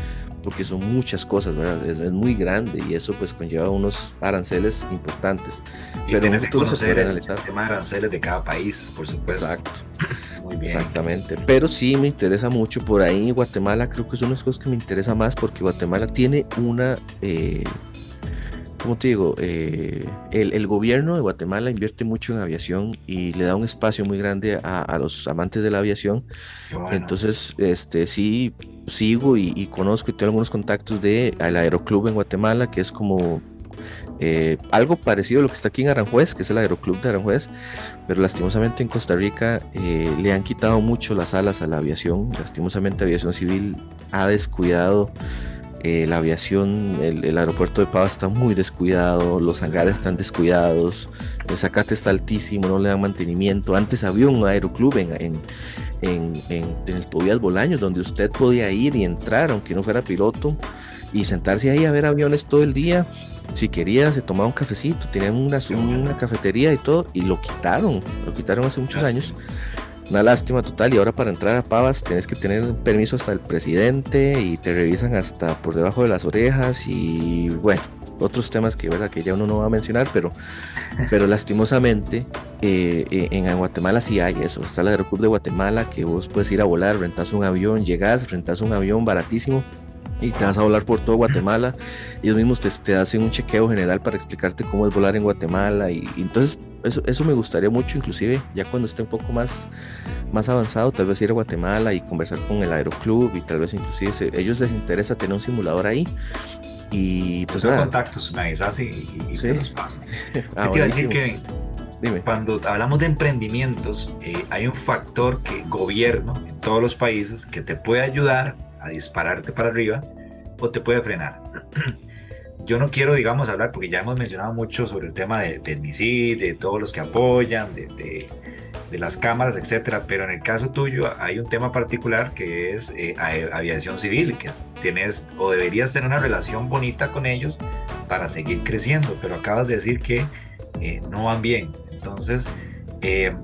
porque son muchas cosas, ¿verdad? Es, muy grande y eso pues conlleva unos aranceles importantes. Y pero se puede analizar. El tema de aranceles de cada país, por supuesto. Exacto. Muy bien. Exactamente. Pero sí me interesa mucho por ahí. Guatemala creo que son las cosas que me interesa más porque Guatemala tiene una eh, como te digo, eh, el, gobierno de Guatemala invierte mucho en aviación y le da un espacio muy grande a, los amantes de la aviación. Entonces, este sí sigo y, conozco y tengo algunos contactos de al Aeroclub en Guatemala, que es como eh, algo parecido a lo que está aquí en Aranjuez, que es el Aeroclub de Aranjuez, pero lastimosamente en Costa Rica eh, le han quitado mucho las alas a la aviación. Lastimosamente, Aviación Civil ha descuidado eh, la aviación, el, aeropuerto de Pava está muy descuidado, los hangares están descuidados, el zacate está altísimo, no le dan mantenimiento. Antes había un aeroclub en, en, en, en, el Tobias Bolaños donde usted podía ir y entrar, aunque no fuera piloto, y sentarse ahí a ver aviones todo el día. Si quería, se tomaba un cafecito, tenían una, una cafetería y todo, y lo quitaron, lo quitaron hace muchos años una lástima total y ahora para entrar a Pavas tienes que tener permiso hasta el presidente y te revisan hasta por debajo de las orejas y bueno, otros temas que, ¿verdad? que ya uno no va a mencionar, pero, pero lastimosamente eh, eh, en Guatemala sí hay eso. Está el Aeroclub de Guatemala que vos puedes ir a volar, rentas un avión, llegas, rentas un avión baratísimo y te vas a volar por todo Guatemala. Ellos mismos te, te hacen un chequeo general para explicarte cómo es volar en Guatemala y entonces eso, eso me gustaría mucho, inclusive ya cuando esté un poco más, más avanzado, tal vez ir a Guatemala y conversar con el aeroclub y tal vez inclusive a ellos les interesa tener un simulador ahí. Y pues nada. contactos, me avisas y, sí. ah, quiero decir que Dime. cuando hablamos de emprendimientos, eh, hay un factor que gobierno en todos los países que te puede ayudar a dispararte para arriba o te puede frenar. yo no quiero, digamos, hablar, porque ya hemos mencionado mucho sobre el tema de, del de todos los que apoyan, de, de, las cámaras, etcétera, pero en el caso tuyo hay un tema particular que es eh, aviación civil, que tienes o deberías tener una relación bonita con ellos para seguir creciendo, pero acabas de decir que eh, no van bien. Entonces, eh,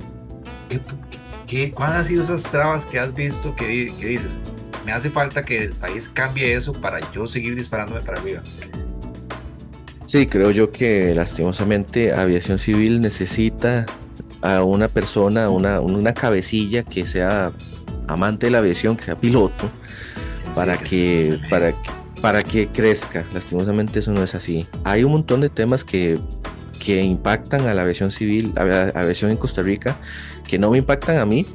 ¿qué, cuáles han sido esas trabas que has visto que, que dices? Me hace falta que el país cambie eso para yo seguir disparándome para arriba. Sí, creo yo que lastimosamente Aviación Civil necesita a una persona, una, una cabecilla que sea amante de la aviación, que sea piloto, para que, para, para que crezca. Lastimosamente eso no es así. Hay un montón de temas que, que impactan a la aviación civil, a la aviación en Costa Rica, que no me impactan a mí,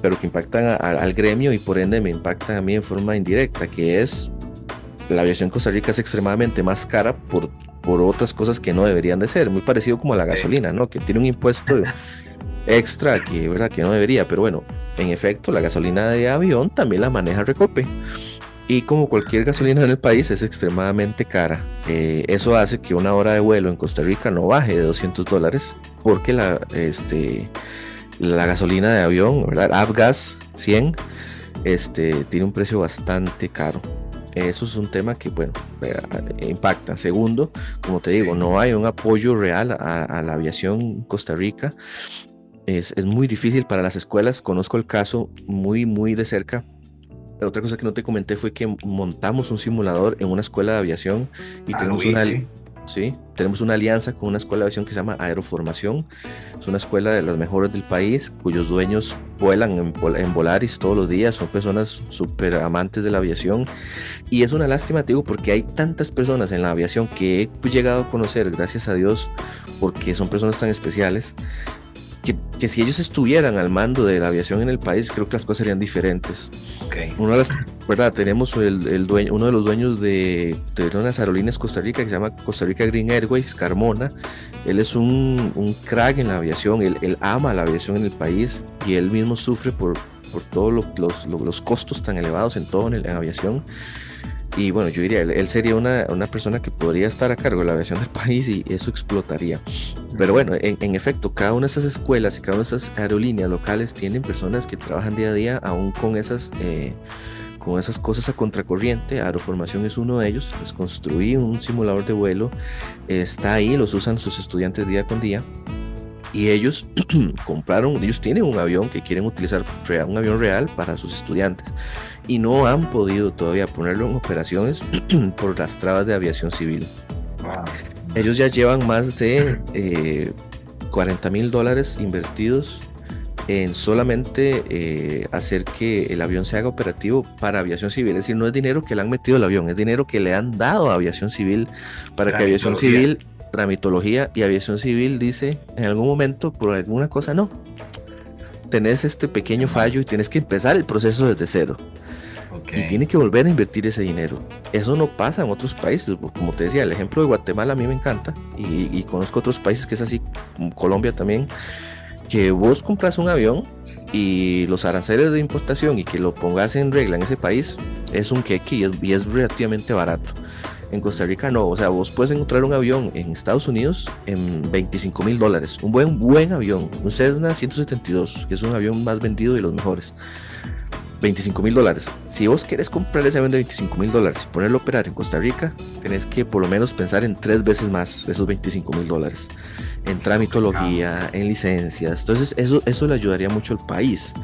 pero que impactan al gremio y por ende me impactan a mí en forma indirecta, que es la aviación en Costa Rica es extremadamente más cara por por otras cosas que no deberían de ser, muy parecido como a la gasolina, ¿no? Que tiene un impuesto extra que, ¿verdad? que no debería, pero bueno, en efecto, la gasolina de avión también la maneja Recope. Y como cualquier gasolina en el país es extremadamente cara, eh, eso hace que una hora de vuelo en Costa Rica no baje de 200 dólares, porque la, este, la gasolina de avión, ¿verdad? Avgas 100, este, tiene un precio bastante caro. Eso es un tema que, bueno, eh, impacta. Segundo, como te digo, no hay un apoyo real a, la aviación en Costa Rica. es, es muy difícil para las escuelas. Conozco el caso muy, muy de cerca otra cosa que no te comenté fue que montamos un simulador en una escuela de aviación y ah, tenemos una, ¿sí? Tenemos una alianza con una escuela de aviación que se llama Aeroformación. Es una escuela de las mejores del país, cuyos dueños vuelan en, en Volaris todos los días, son personas súper amantes de la aviación. Y es una lástima, te digo, porque hay tantas personas en la aviación que he llegado a conocer, gracias a Dios, porque son personas tan especiales, que, si ellos estuvieran al mando de la aviación en el país, creo que las cosas serían diferentes. Okay. Una de las, ¿verdad? Tenemos el, dueño, uno de los dueños de, de, unas aerolíneas Costa Rica que se llama Costa Rica Green Airways, Carmona. Él es un, un crack en la aviación, él, él, ama la aviación en el país y él mismo sufre por, por todos los, los, costos tan elevados en todo en, la aviación. Y bueno, yo diría, él, sería una, una, persona que podría estar a cargo de la aviación del país y eso explotaría. Pero bueno, en, efecto, cada una de esas escuelas y cada una de esas aerolíneas locales tienen personas que trabajan día a día aún con esas... Eh, con esas cosas a contracorriente, Aeroformación es uno de ellos, les construí un simulador de vuelo, está ahí, los usan sus estudiantes día con día, y ellos compraron, ellos tienen un avión que quieren utilizar, un avión real para sus estudiantes y no han podido todavía ponerlo en operaciones por las trabas de aviación civil. Ellos ya llevan más de 40 eh, mil dólares invertidos en solamente eh, hacer que el avión se haga operativo para aviación civil. Es decir, no es dinero que le han metido al avión, es dinero que le han dado a aviación civil para que aviación civil, tramitología y aviación civil dice en algún momento por alguna cosa no. Tenés este pequeño fallo y tienes que empezar el proceso desde cero. Y tiene que volver a invertir ese dinero. Eso no pasa en otros países. Como te decía, el ejemplo de Guatemala a mí me encanta. Y, conozco otros países que es así, como Colombia también. Que vos compras un avión y los aranceles de importación y que lo pongas en regla en ese país es un queque y es, y es relativamente barato. En Costa Rica no, o sea, vos puedes encontrar un avión en Estados Unidos en 25 mil dólares, un buen, buen avión, un Cessna 172, que es un avión más vendido de los mejores. 25 mil dólares. Si vos querés comprar ese avión de 25 mil dólares y ponerlo a operar en Costa Rica, tenés que por lo menos pensar en tres veces más de esos 25 mil dólares. En tramitología, en licencias. Entonces eso, eso le ayudaría mucho al país.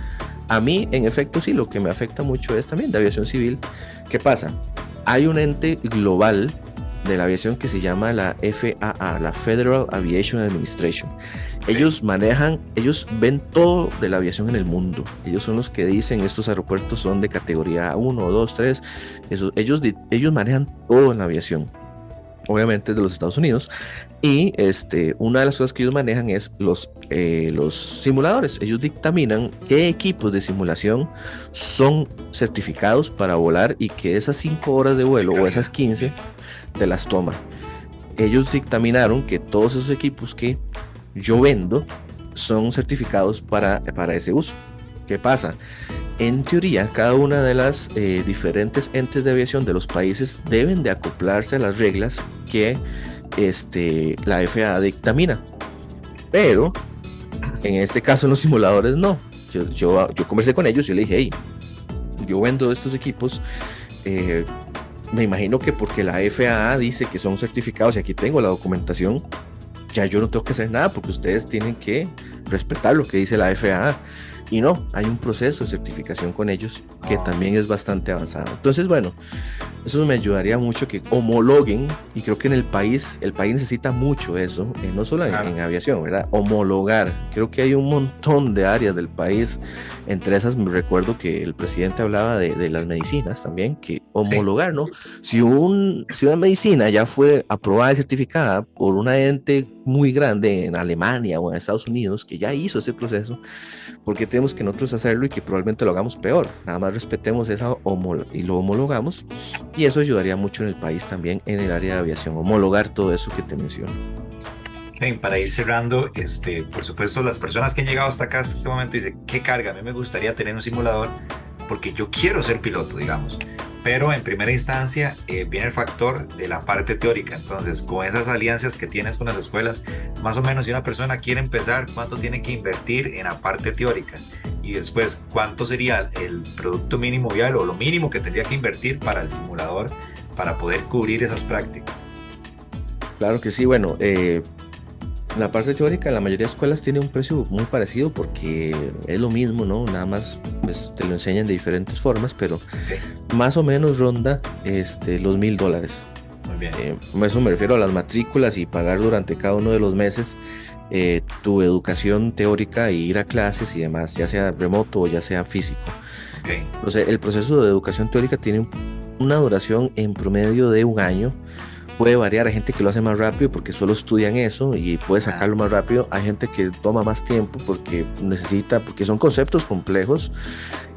A mí, en efecto, sí, lo que me afecta mucho es también de aviación civil. ¿Qué pasa? Hay un ente global de la aviación que se llama la FAA, la Federal Aviation Administration. Ellos manejan, ellos ven todo de la aviación en el mundo. Ellos son los que dicen estos aeropuertos son de categoría 1, 2, 3. ellos, ellos manejan todo en la aviación. Obviamente de los Estados Unidos. Y este, una de las cosas que ellos manejan es los, eh, los simuladores. Ellos dictaminan qué equipos de simulación son certificados para volar y que esas 5 horas de vuelo o esas 15 te las toma. Ellos dictaminaron que todos esos equipos que yo vendo son certificados para, para ese uso. ¿Qué pasa? En teoría, cada una de las eh, diferentes entes de aviación de los países deben de acoplarse a las reglas que este, la FAA dictamina. Pero en este caso en los simuladores no. Yo, yo, yo conversé con ellos y le dije, hey, yo vendo estos equipos. Eh, me imagino que porque la FAA dice que son certificados y aquí tengo la documentación, ya yo no tengo que hacer nada porque ustedes tienen que respetar lo que dice la FAA. Y no, hay un proceso de certificación con ellos que también es bastante avanzado. Entonces, bueno, eso me ayudaría mucho que homologuen, y creo que en el país, el país necesita mucho eso, eh, no solo en, aviación, ¿verdad? Homologar. Creo que hay un montón de áreas del país, entre esas me recuerdo que el presidente hablaba de, las medicinas también, que homologar, ¿no? Si, un, si una medicina ya fue aprobada y certificada por una ente muy grande en Alemania o en Estados Unidos, que ya hizo ese proceso, porque tenemos que nosotros hacerlo y que probablemente lo hagamos peor? Nada más respetemos esa y lo homologamos y eso ayudaría mucho en el país también en el área de aviación, homologar todo eso que te menciono. Bien, para ir cerrando, este, por supuesto, las personas que han llegado hasta acá hasta este momento dicen, ¿qué carga? A mí me gustaría tener un simulador porque yo quiero ser piloto, digamos. Pero en primera instancia eh, viene el factor de la parte teórica. Entonces, con esas alianzas que tienes con las escuelas, más o menos si una persona quiere empezar, ¿cuánto tiene que invertir en la parte teórica? Y después, ¿cuánto sería el producto mínimo viable o lo mínimo que tendría que invertir para el simulador para poder cubrir esas prácticas? Claro que sí, bueno, eh, La parte teórica, la mayoría de escuelas tiene un precio muy parecido porque es lo mismo, ¿no? Nada más pues, te lo enseñan de diferentes formas, pero más o menos ronda este, los mil dólares. Muy bien. Eh, eso me refiero a las matrículas y pagar durante cada uno de los meses eh, tu educación teórica e ir a clases y demás, ya sea remoto o ya sea físico. Okay. el proceso de educación teórica tiene una duración en promedio de un año puede variar. Hay gente que lo hace más rápido porque solo estudian eso y puede sacarlo más rápido. Hay gente que toma más tiempo porque necesita, porque son conceptos complejos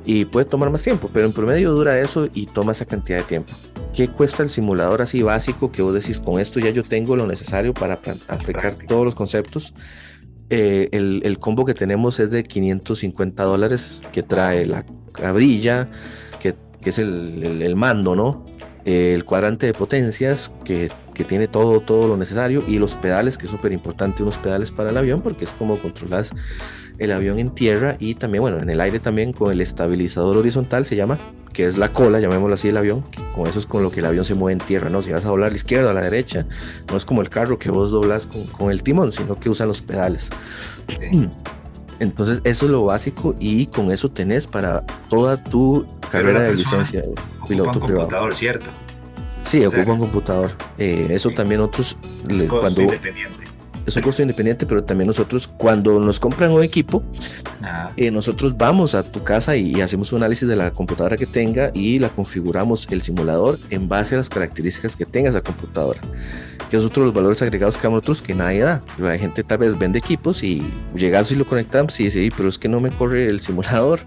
y puede tomar más tiempo, pero en promedio dura eso y toma esa cantidad de tiempo. ¿Qué cuesta el simulador así básico que vos decís, con esto ya yo tengo lo necesario para aplicar todos los conceptos? Eh, el, combo que tenemos es de 550 dólares que trae la cabrilla, que, es el mando, ¿no? El cuadrante de potencias que, tiene todo, todo lo necesario y los pedales, que es súper importante, unos pedales para el avión, porque es como controlas el avión en tierra y también, bueno, en el aire también con el estabilizador horizontal se llama, que es la cola, llamémoslo así, el avión, con eso es con lo que el avión se mueve en tierra, ¿no? Si vas a doblar a la izquierda o a la derecha, no es como el carro que vos doblas con, con el timón, sino que usan los pedales. Entonces, eso es lo básico y con eso tenés para toda tu carrera de licencia piloto privado. computador, ¿cierto? Sí, ocupa un computador. Eh, eso también otros es cuando independiente. es un costo independiente, pero también nosotros cuando nos compran un equipo, eh, nosotros vamos a tu casa y, hacemos un análisis de la computadora que tenga y la configuramos el simulador en base a las características que tenga esa computadora. Que es otro de los valores agregados que nosotros que nadie da. La gente tal vez vende equipos y llegas y lo conectamos y dice, pero es que no me corre el simulador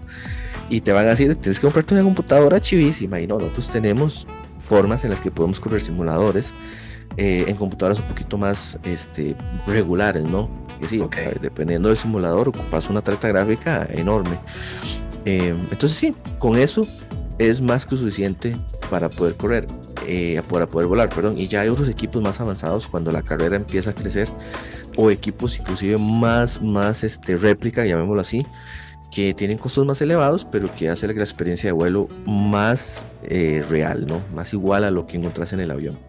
y te van a decir, tienes que comprarte una computadora chivísima. Y no, nosotros tenemos formas en las que podemos correr simuladores eh, en computadoras un poquito más este, regulares, ¿no? Y sí, dependiendo del simulador, ocupas una tarjeta gráfica enorme. Eh, entonces sí, con eso es más que suficiente para poder correr, eh, para poder volar, perdón. Y ya hay otros equipos más avanzados cuando la carrera empieza a crecer, o equipos inclusive más, más este, réplica, llamémoslo así, que tienen costos más elevados, pero que hace la experiencia de vuelo más eh, real, ¿no? Más igual a lo que encontrás en el avión.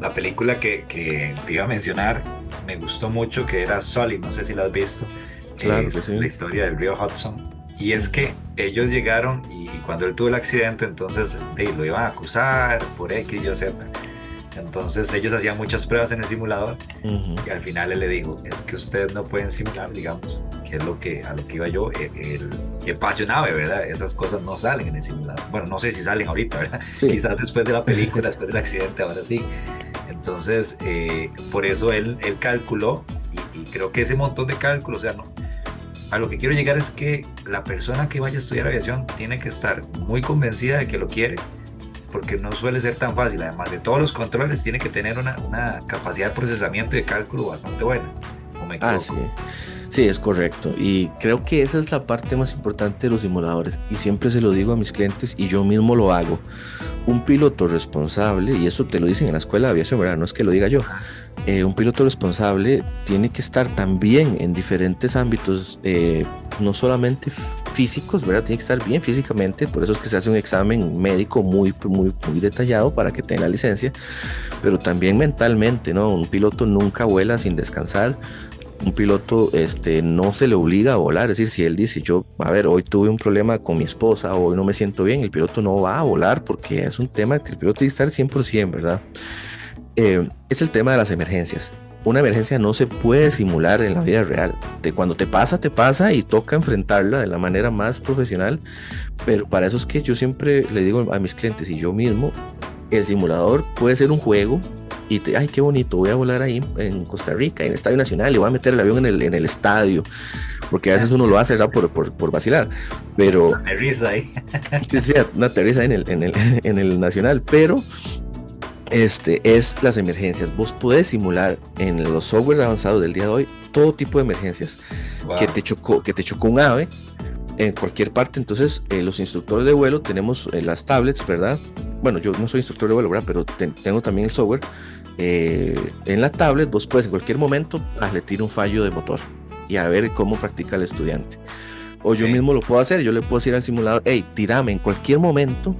La película que, que, te iba a mencionar me gustó mucho, que era Sully, no sé si la has visto. Claro que sí. La historia del río Hudson. Y es que ellos llegaron y cuando él tuvo el accidente, entonces lo iban a acusar por X, Y, Z. Entonces ellos hacían muchas pruebas en el simulador y al final él le dijo, es que ustedes no pueden simular, digamos, que es lo que, a lo que iba yo, el, el, el ¿verdad? Esas cosas no salen en el simulador. Bueno, no sé si salen ahorita, ¿verdad? Quizás después de la película, después del accidente, ahora sí. Entonces, eh, por eso él, él calculó y, y, creo que ese montón de cálculos, o sea, no, a lo que quiero llegar es que la persona que vaya a estudiar aviación tiene que estar muy convencida de que lo quiere porque no suele ser tan fácil. Además de todos los controles, tiene que tener una, una capacidad de procesamiento y de cálculo bastante buena. ah, sí. Sí, es correcto. Y creo que esa es la parte más importante de los simuladores. Y siempre se lo digo a mis clientes y yo mismo lo hago. Un piloto responsable, y eso te lo dicen en la escuela de aviación, ¿verdad? No es que lo diga yo. Eh, un piloto responsable tiene que estar también en diferentes ámbitos, eh, no solamente físicos, ¿verdad? Tiene que estar bien físicamente, por eso es que se hace un examen médico muy, muy, muy detallado para que tenga la licencia, pero también mentalmente, ¿no? Un piloto nunca vuela sin descansar, un piloto este, no se le obliga a volar. Es decir, si él dice, yo, a ver, hoy tuve un problema con mi esposa, hoy no me siento bien, el piloto no va a volar porque es un tema que el piloto tiene que estar 100%, ¿verdad? Eh, es el tema de las emergencias. Una emergencia no se puede simular en la vida real. De cuando te pasa, te pasa y toca enfrentarla de la manera más profesional. Pero para eso es que yo siempre le digo a mis clientes y yo mismo, el simulador puede ser un juego y te, ay, qué bonito, voy a volar ahí en Costa Rica, en el Estadio Nacional, y voy a meter el avión en el, en el estadio, porque a veces uno lo hace por, por, por vacilar, pero... Aterriza ahí. sí, sí, una aterriza en el, en, el, en el Nacional, pero este, es las emergencias. Vos podés simular en los softwares avanzados del día de hoy todo tipo de emergencias. Que, te chocó, que te chocó un ave en cualquier parte. Entonces, eh, los instructores de vuelo tenemos eh, las tablets, ¿verdad? Bueno, yo no soy instructor de vuelo, ¿verdad? Pero tengo también el software. Eh, en la tablet vos puedes en cualquier momento admitir un fallo de motor y a ver cómo practica el estudiante. O yo mismo lo puedo hacer, yo le puedo decir al simulador, hey, tirame en cualquier momento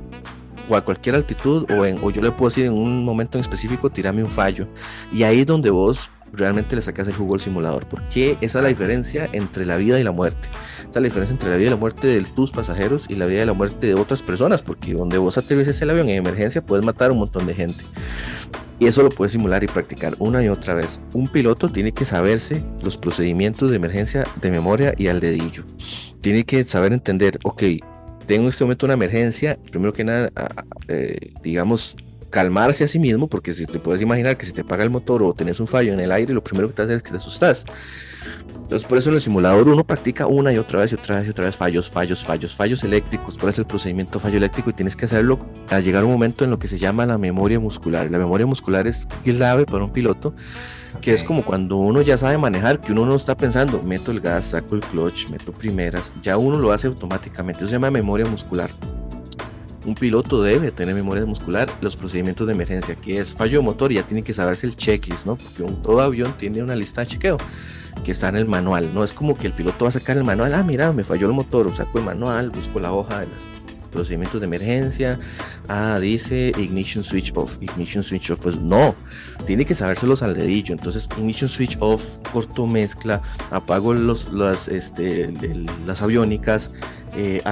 o a cualquier altitud o, en, o yo le puedo decir en un momento en específico, tirame un fallo. Y ahí es donde vos realmente le sacas el jugo al simulador, porque esa es la diferencia entre la vida y la muerte. Esa es la diferencia entre la vida y la muerte de tus pasajeros y la vida y la muerte de otras personas, porque donde vos aterrices el avión en emergencia puedes matar un montón de gente. Y eso lo puedes simular y practicar una y otra vez. Un piloto tiene que saberse los procedimientos de emergencia de memoria y al dedillo. Tiene que saber entender, ok, tengo en este momento una emergencia, primero que nada, eh, digamos, calmarse a sí mismo, porque si te puedes imaginar que si te apaga el motor o tenés un fallo en el aire, lo primero que te hace es que te asustas. Entonces, por eso en el simulador uno practica una y otra vez y otra vez y otra vez fallos, fallos, fallos, fallos eléctricos. ¿Cuál es el procedimiento fallo eléctrico? Y tienes que hacerlo al llegar un momento en lo que se llama la memoria muscular. La memoria muscular es clave para un piloto, que es como cuando uno ya sabe manejar, que uno no está pensando, meto el gas, saco el clutch, meto primeras, ya uno lo hace automáticamente. Eso se llama memoria muscular. Un piloto debe tener memoria muscular, los procedimientos de emergencia, que es fallo de motor, ya tiene que saberse el checklist, ¿no? Porque un, todo avión tiene una lista de chequeo que está en el manual, no es como que el piloto va a sacar el manual, ah, mira, me falló el motor, saco el manual, busco la hoja de los procedimientos de emergencia, ah, dice ignition switch off, ignition switch off, pues no, tiene que sabérselos al dedillo, entonces ignition switch off, corto mezcla, apago los, las, este, las eh,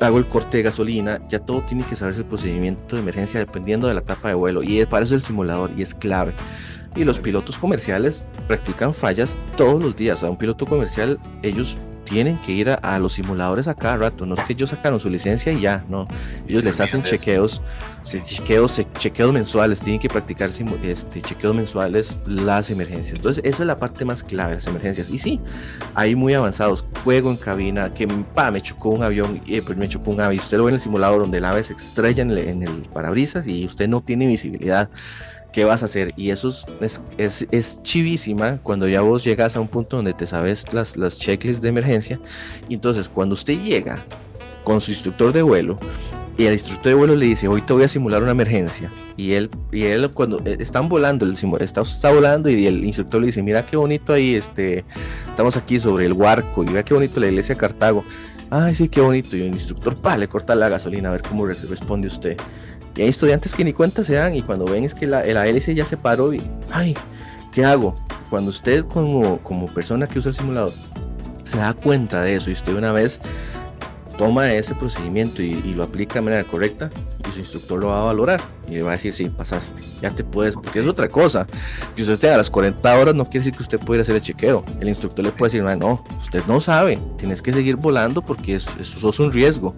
hago el corte de gasolina, ya todo tiene que saberse el procedimiento de emergencia dependiendo de la etapa de vuelo. Y para eso el simulador y es clave. Y los pilotos comerciales practican fallas todos los días. A un piloto comercial ellos tienen que ir a, los simuladores a cada rato. No es que ellos sacaron su licencia y ya, no. Ellos les hacen chequeos, chequeos, chequeos mensuales, tienen que practicar este, chequeos mensuales las emergencias. Entonces, esa es la parte más clave, las emergencias. Y sí, hay muy avanzados. Fuego en cabina, que pa, me chocó un avión, eh, pues me chocó un ave. Usted lo ve en el simulador donde el ave se estrella en el, en el parabrisas y usted no tiene visibilidad. ¿Qué vas a hacer? Y eso es, chivísima cuando ya vos llegas a un punto donde te sabes las, checklists de emergencia. Y entonces, cuando usted llega con su instructor de vuelo y el instructor de vuelo le dice, hoy te voy a simular una emergencia. Y él, y él cuando eh, están volando, el está, está volando y el instructor le dice, mira qué bonito ahí, este, estamos aquí sobre el Huarco y mira qué bonito la iglesia de Cartago. Ay, sí, qué bonito. Y el instructor, pa, le corta la gasolina a ver cómo responde usted. Y hay estudiantes que ni cuenta se dan y cuando ven es que la, la hélice ya se paró y, ay, ¿qué hago? Cuando usted como, como persona que usa el simulador se da cuenta de eso y usted una vez toma ese procedimiento y, lo aplica de manera correcta y su instructor lo va a valorar y le va a decir, sí, pasaste, ya te puedes, porque es otra cosa. Que usted esté a las 40 horas no quiere decir que usted pueda hacer el chequeo. El instructor le puede decir, no, usted no sabe, tienes que seguir volando porque eso, eso es un riesgo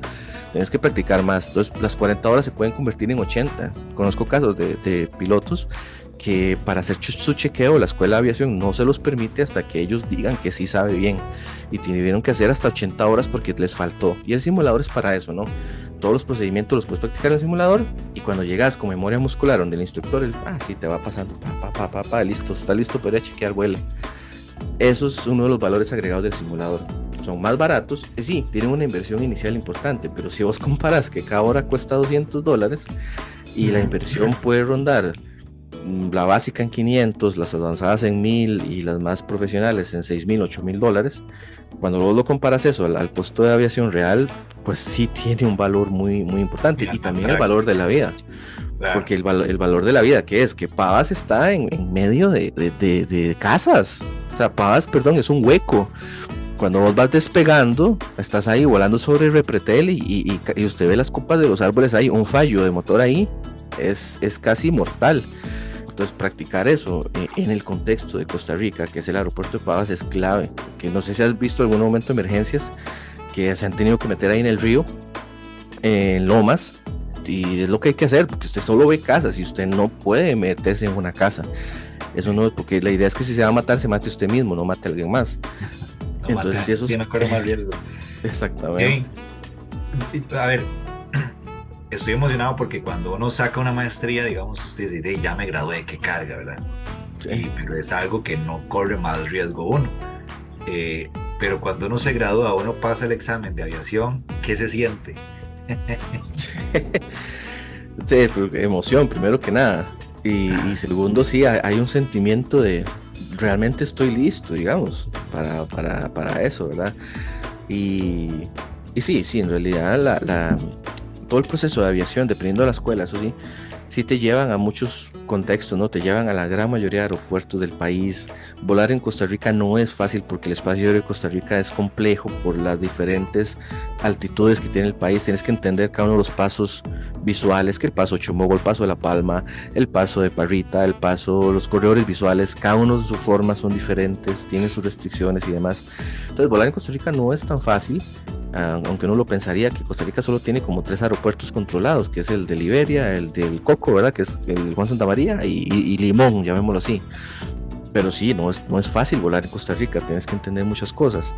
tienes que practicar más. Entonces, las 40 horas se pueden convertir en 80. Conozco casos de, pilotos que para hacer su chequeo la escuela de aviación no se los permite hasta que ellos digan que sí sabe bien y tuvieron que hacer hasta 80 horas porque les faltó y el simulador es para eso, ¿no? Todos los procedimientos los puedes practicar en el simulador y cuando llegas con memoria muscular donde el instructor, el, ah, sí, te va pasando, pa, pa, pa, pa, listo, está listo para chequear, vuelo. Eso es uno de los valores agregados del simulador son más baratos, eh, sí, tienen una inversión inicial importante, pero si vos comparas que cada hora cuesta 200 dólares y la inversión puede rondar mm, la básica en 500, las avanzadas en 1000 y las más profesionales en 6000, 8000 dólares, cuando vos lo comparas eso al, costo de aviación real, pues sí tiene un valor muy, muy importante y también el valor de la vida. Porque el, el, valor de la vida, que es? Que Pavas está en, en medio de, de, de, de, casas. O sea, Pavas, perdón, es un hueco cuando vos vas despegando, estás ahí volando sobre el repretel y, y, usted ve las copas de los árboles ahí, un fallo de motor ahí, es, es casi mortal. Entonces, practicar eso eh, en el contexto de Costa Rica, que es el aeropuerto de Pavas, es clave. Que no sé si has visto algún momento de emergencias que se han tenido que meter ahí en el río, en Lomas, y es lo que hay que hacer, porque usted solo ve casas y usted no puede meterse en una casa. Eso no, porque la idea es que si se va a matar, se mate usted mismo, no mate a alguien más. Entonces, si eso tiene más riesgo. Exactamente. A ver, estoy emocionado porque cuando uno saca una maestría, digamos, usted dice, ya me gradué, qué carga, ¿verdad? Sí. pero es algo que no corre más riesgo uno. Eh, pero cuando uno se gradúa, uno pasa el examen de aviación, ¿qué se siente? sí, emoción, primero que nada. Y, y segundo, sí, hay un sentimiento de, realmente estoy listo, digamos, para, para, para eso, ¿verdad? Y, y, sí, sí, en realidad la, la, todo el proceso de aviación, dependiendo de la escuela, eso sí, sí te llevan a muchos contextos, ¿no? Te llevan a la gran mayoría de aeropuertos del país. Volar en Costa Rica no es fácil porque el espacio aéreo de Costa Rica es complejo por las diferentes altitudes que tiene el país. Tienes que entender cada uno de los pasos visuales, que el paso Chomogo, el paso de La Palma, el paso de Parrita, el paso, los corredores visuales, cada uno de sus formas son diferentes, tiene sus restricciones y demás. Entonces, volar en Costa Rica no es tan fácil aunque uno lo pensaría que Costa Rica solo tiene como tres aeropuertos controlados, que es el de Liberia, el del Coco, ¿verdad? Que es el Juan Santa María y, Limón, llamémoslo así. Pero sí, no es, no es fácil volar en Costa Rica, tienes que entender muchas cosas.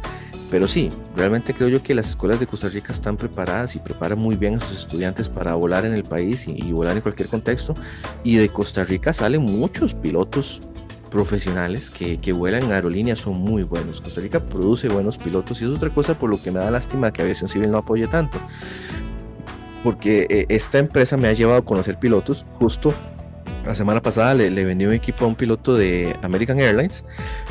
Pero sí, realmente creo yo que las escuelas de Costa Rica están preparadas y preparan muy bien a sus estudiantes para volar en el país y, y volar en cualquier contexto. Y de Costa Rica salen muchos pilotos profesionales que, que, vuelan en aerolíneas son muy buenos. Costa Rica produce buenos pilotos y es otra cosa por lo que me da lástima que Aviación Civil no apoye tanto. Porque eh, esta empresa me ha llevado a conocer pilotos. Justo la semana pasada le, le, vendí un equipo a un piloto de American Airlines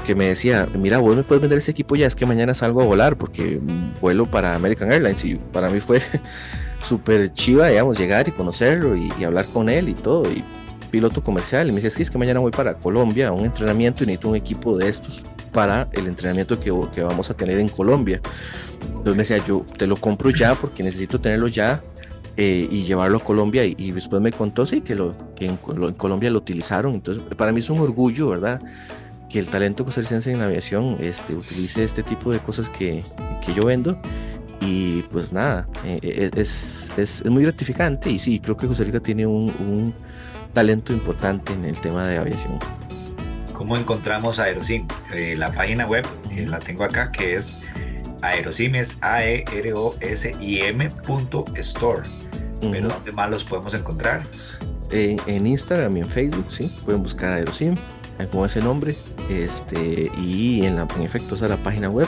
que me decía, mira, vos me puedes vender ese equipo ya, es que mañana salgo a volar porque vuelo para American Airlines y para mí fue súper chiva, digamos, llegar y conocerlo y, y hablar con él y todo. Y piloto comercial y me dice, es que, es que mañana voy para Colombia a un entrenamiento y necesito un equipo de estos para el entrenamiento que, que vamos a tener en Colombia. Entonces me decía, yo te lo compro ya porque necesito tenerlo ya eh, y llevarlo a Colombia y, después me contó, sí, que, lo, que en, Colombia lo utilizaron. Entonces para mí es un orgullo, ¿verdad? Que el talento costarricense en aviación este, utilice este tipo de cosas que, que yo vendo y pues nada, eh, eh, es, es, es, muy gratificante y sí, creo que Costa Rica tiene un, un talento importante en el tema de aviación. ¿Cómo encontramos Aerosim? Eh, la página web eh, la tengo acá que es Aerosim es a e r o s i m store. Pero ¿dónde más los podemos encontrar? en Instagram y en Facebook, sí, pueden buscar Aerosim con ese nombre, este, y en, la, en efecto, esa es la página web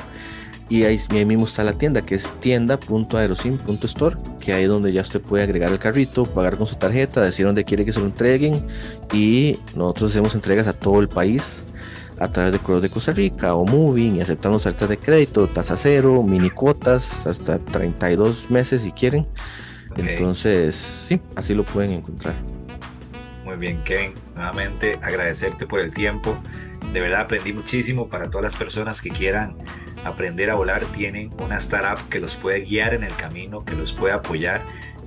y ahí, mismo está la tienda que es tienda.aerosim.store que ahí es donde ya usted puede agregar el carrito, pagar con su tarjeta, decir dónde quiere que se lo entreguen y nosotros hacemos entregas a todo el país a través de Correos de Costa Rica o Moving y aceptamos tarjetas de crédito, tasa cero, mini cuotas, hasta 32 meses si quieren. Entonces, sí, así lo pueden encontrar. Muy bien, Kevin. Nuevamente agradecerte por el tiempo. De verdad aprendí muchísimo para todas las personas que quieran aprender a volar tienen una startup que los puede guiar en el camino, que los puede apoyar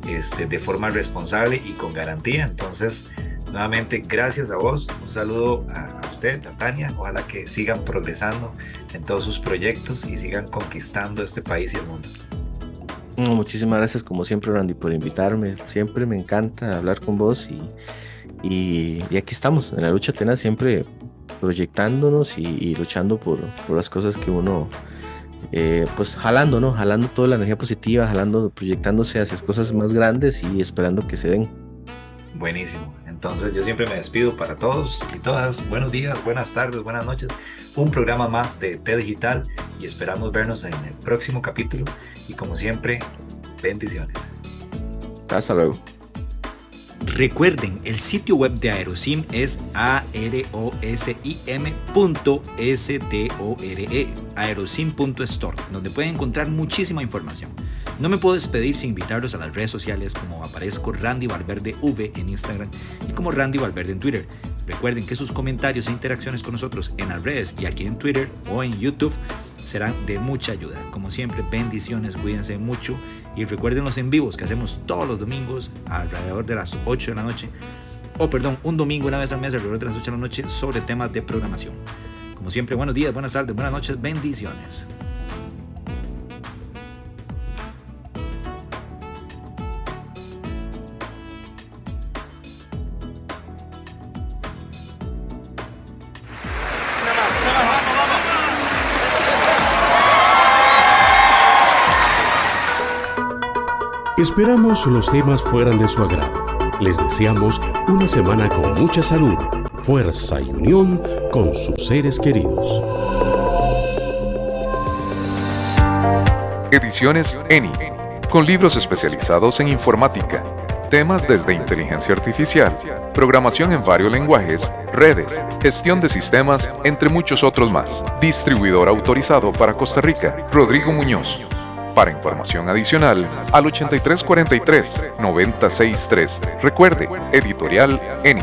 este, de forma responsable y con garantía. Entonces, nuevamente, gracias a vos. Un saludo a, usted, a Tania. Ojalá que sigan progresando en todos sus proyectos y sigan conquistando este país y el mundo. Muchísimas gracias como siempre Randy por invitarme. Siempre me encanta hablar con vos y, aquí estamos en la lucha tenaz siempre proyectándonos y, luchando por, por, las cosas que uno, eh, pues jalando, ¿no? Jalando toda la energía positiva, jalando, proyectándose hacia cosas más grandes y esperando que se den. Buenísimo. Entonces yo siempre me despido para todos y todas. Buenos días, buenas tardes, buenas noches. Un programa más de T Digital y esperamos vernos en el próximo capítulo. Y como siempre, bendiciones. Hasta luego. Recuerden, el sitio web de Aerosim es aerosim.store, aerosim.store, donde pueden encontrar muchísima información. No me puedo despedir sin invitarlos a las redes sociales como aparezco Randy Valverde V en Instagram y como Randy Valverde en Twitter. Recuerden que sus comentarios e interacciones con nosotros en las redes y aquí en Twitter o en YouTube serán de mucha ayuda. Como siempre, bendiciones, cuídense mucho y recuerden los en vivos que hacemos todos los domingos alrededor de las 8 de la noche. O perdón, un domingo una vez al mes alrededor de las 8 de la noche sobre temas de programación. Como siempre, buenos días, buenas tardes, buenas noches, bendiciones. Esperamos los temas fueran de su agrado. Les deseamos una semana con mucha salud, fuerza y unión con sus seres queridos. Ediciones ENI, con libros especializados en informática, temas desde inteligencia artificial, programación en varios lenguajes, redes, gestión de sistemas, entre muchos otros más. Distribuidor autorizado para Costa Rica, Rodrigo Muñoz. Para información adicional, al 8343-963. Recuerde, editorial ENI.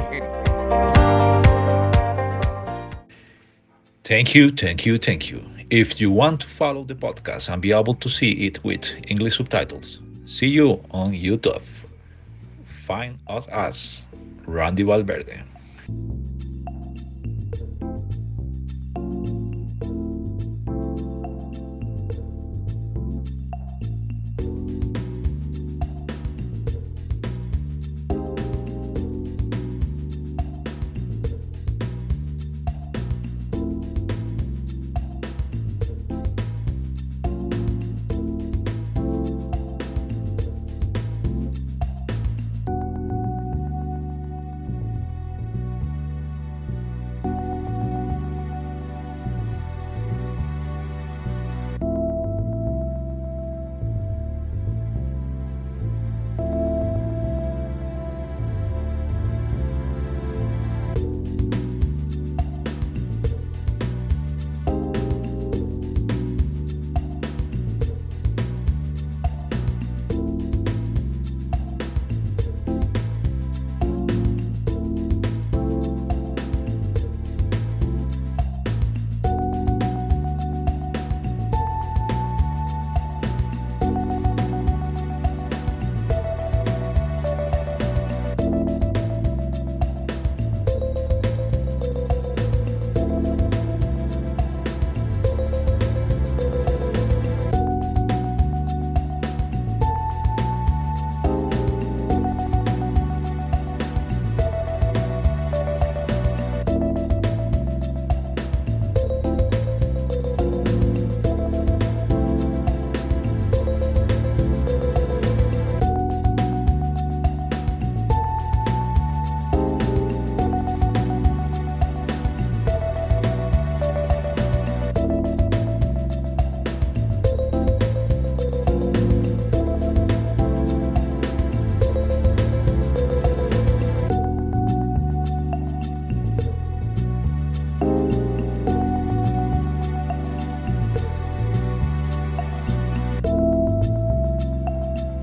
Thank you, thank you, thank you. If you want to follow the podcast and be able to see it with English subtitles, see you on YouTube. Find us as Randy Valverde.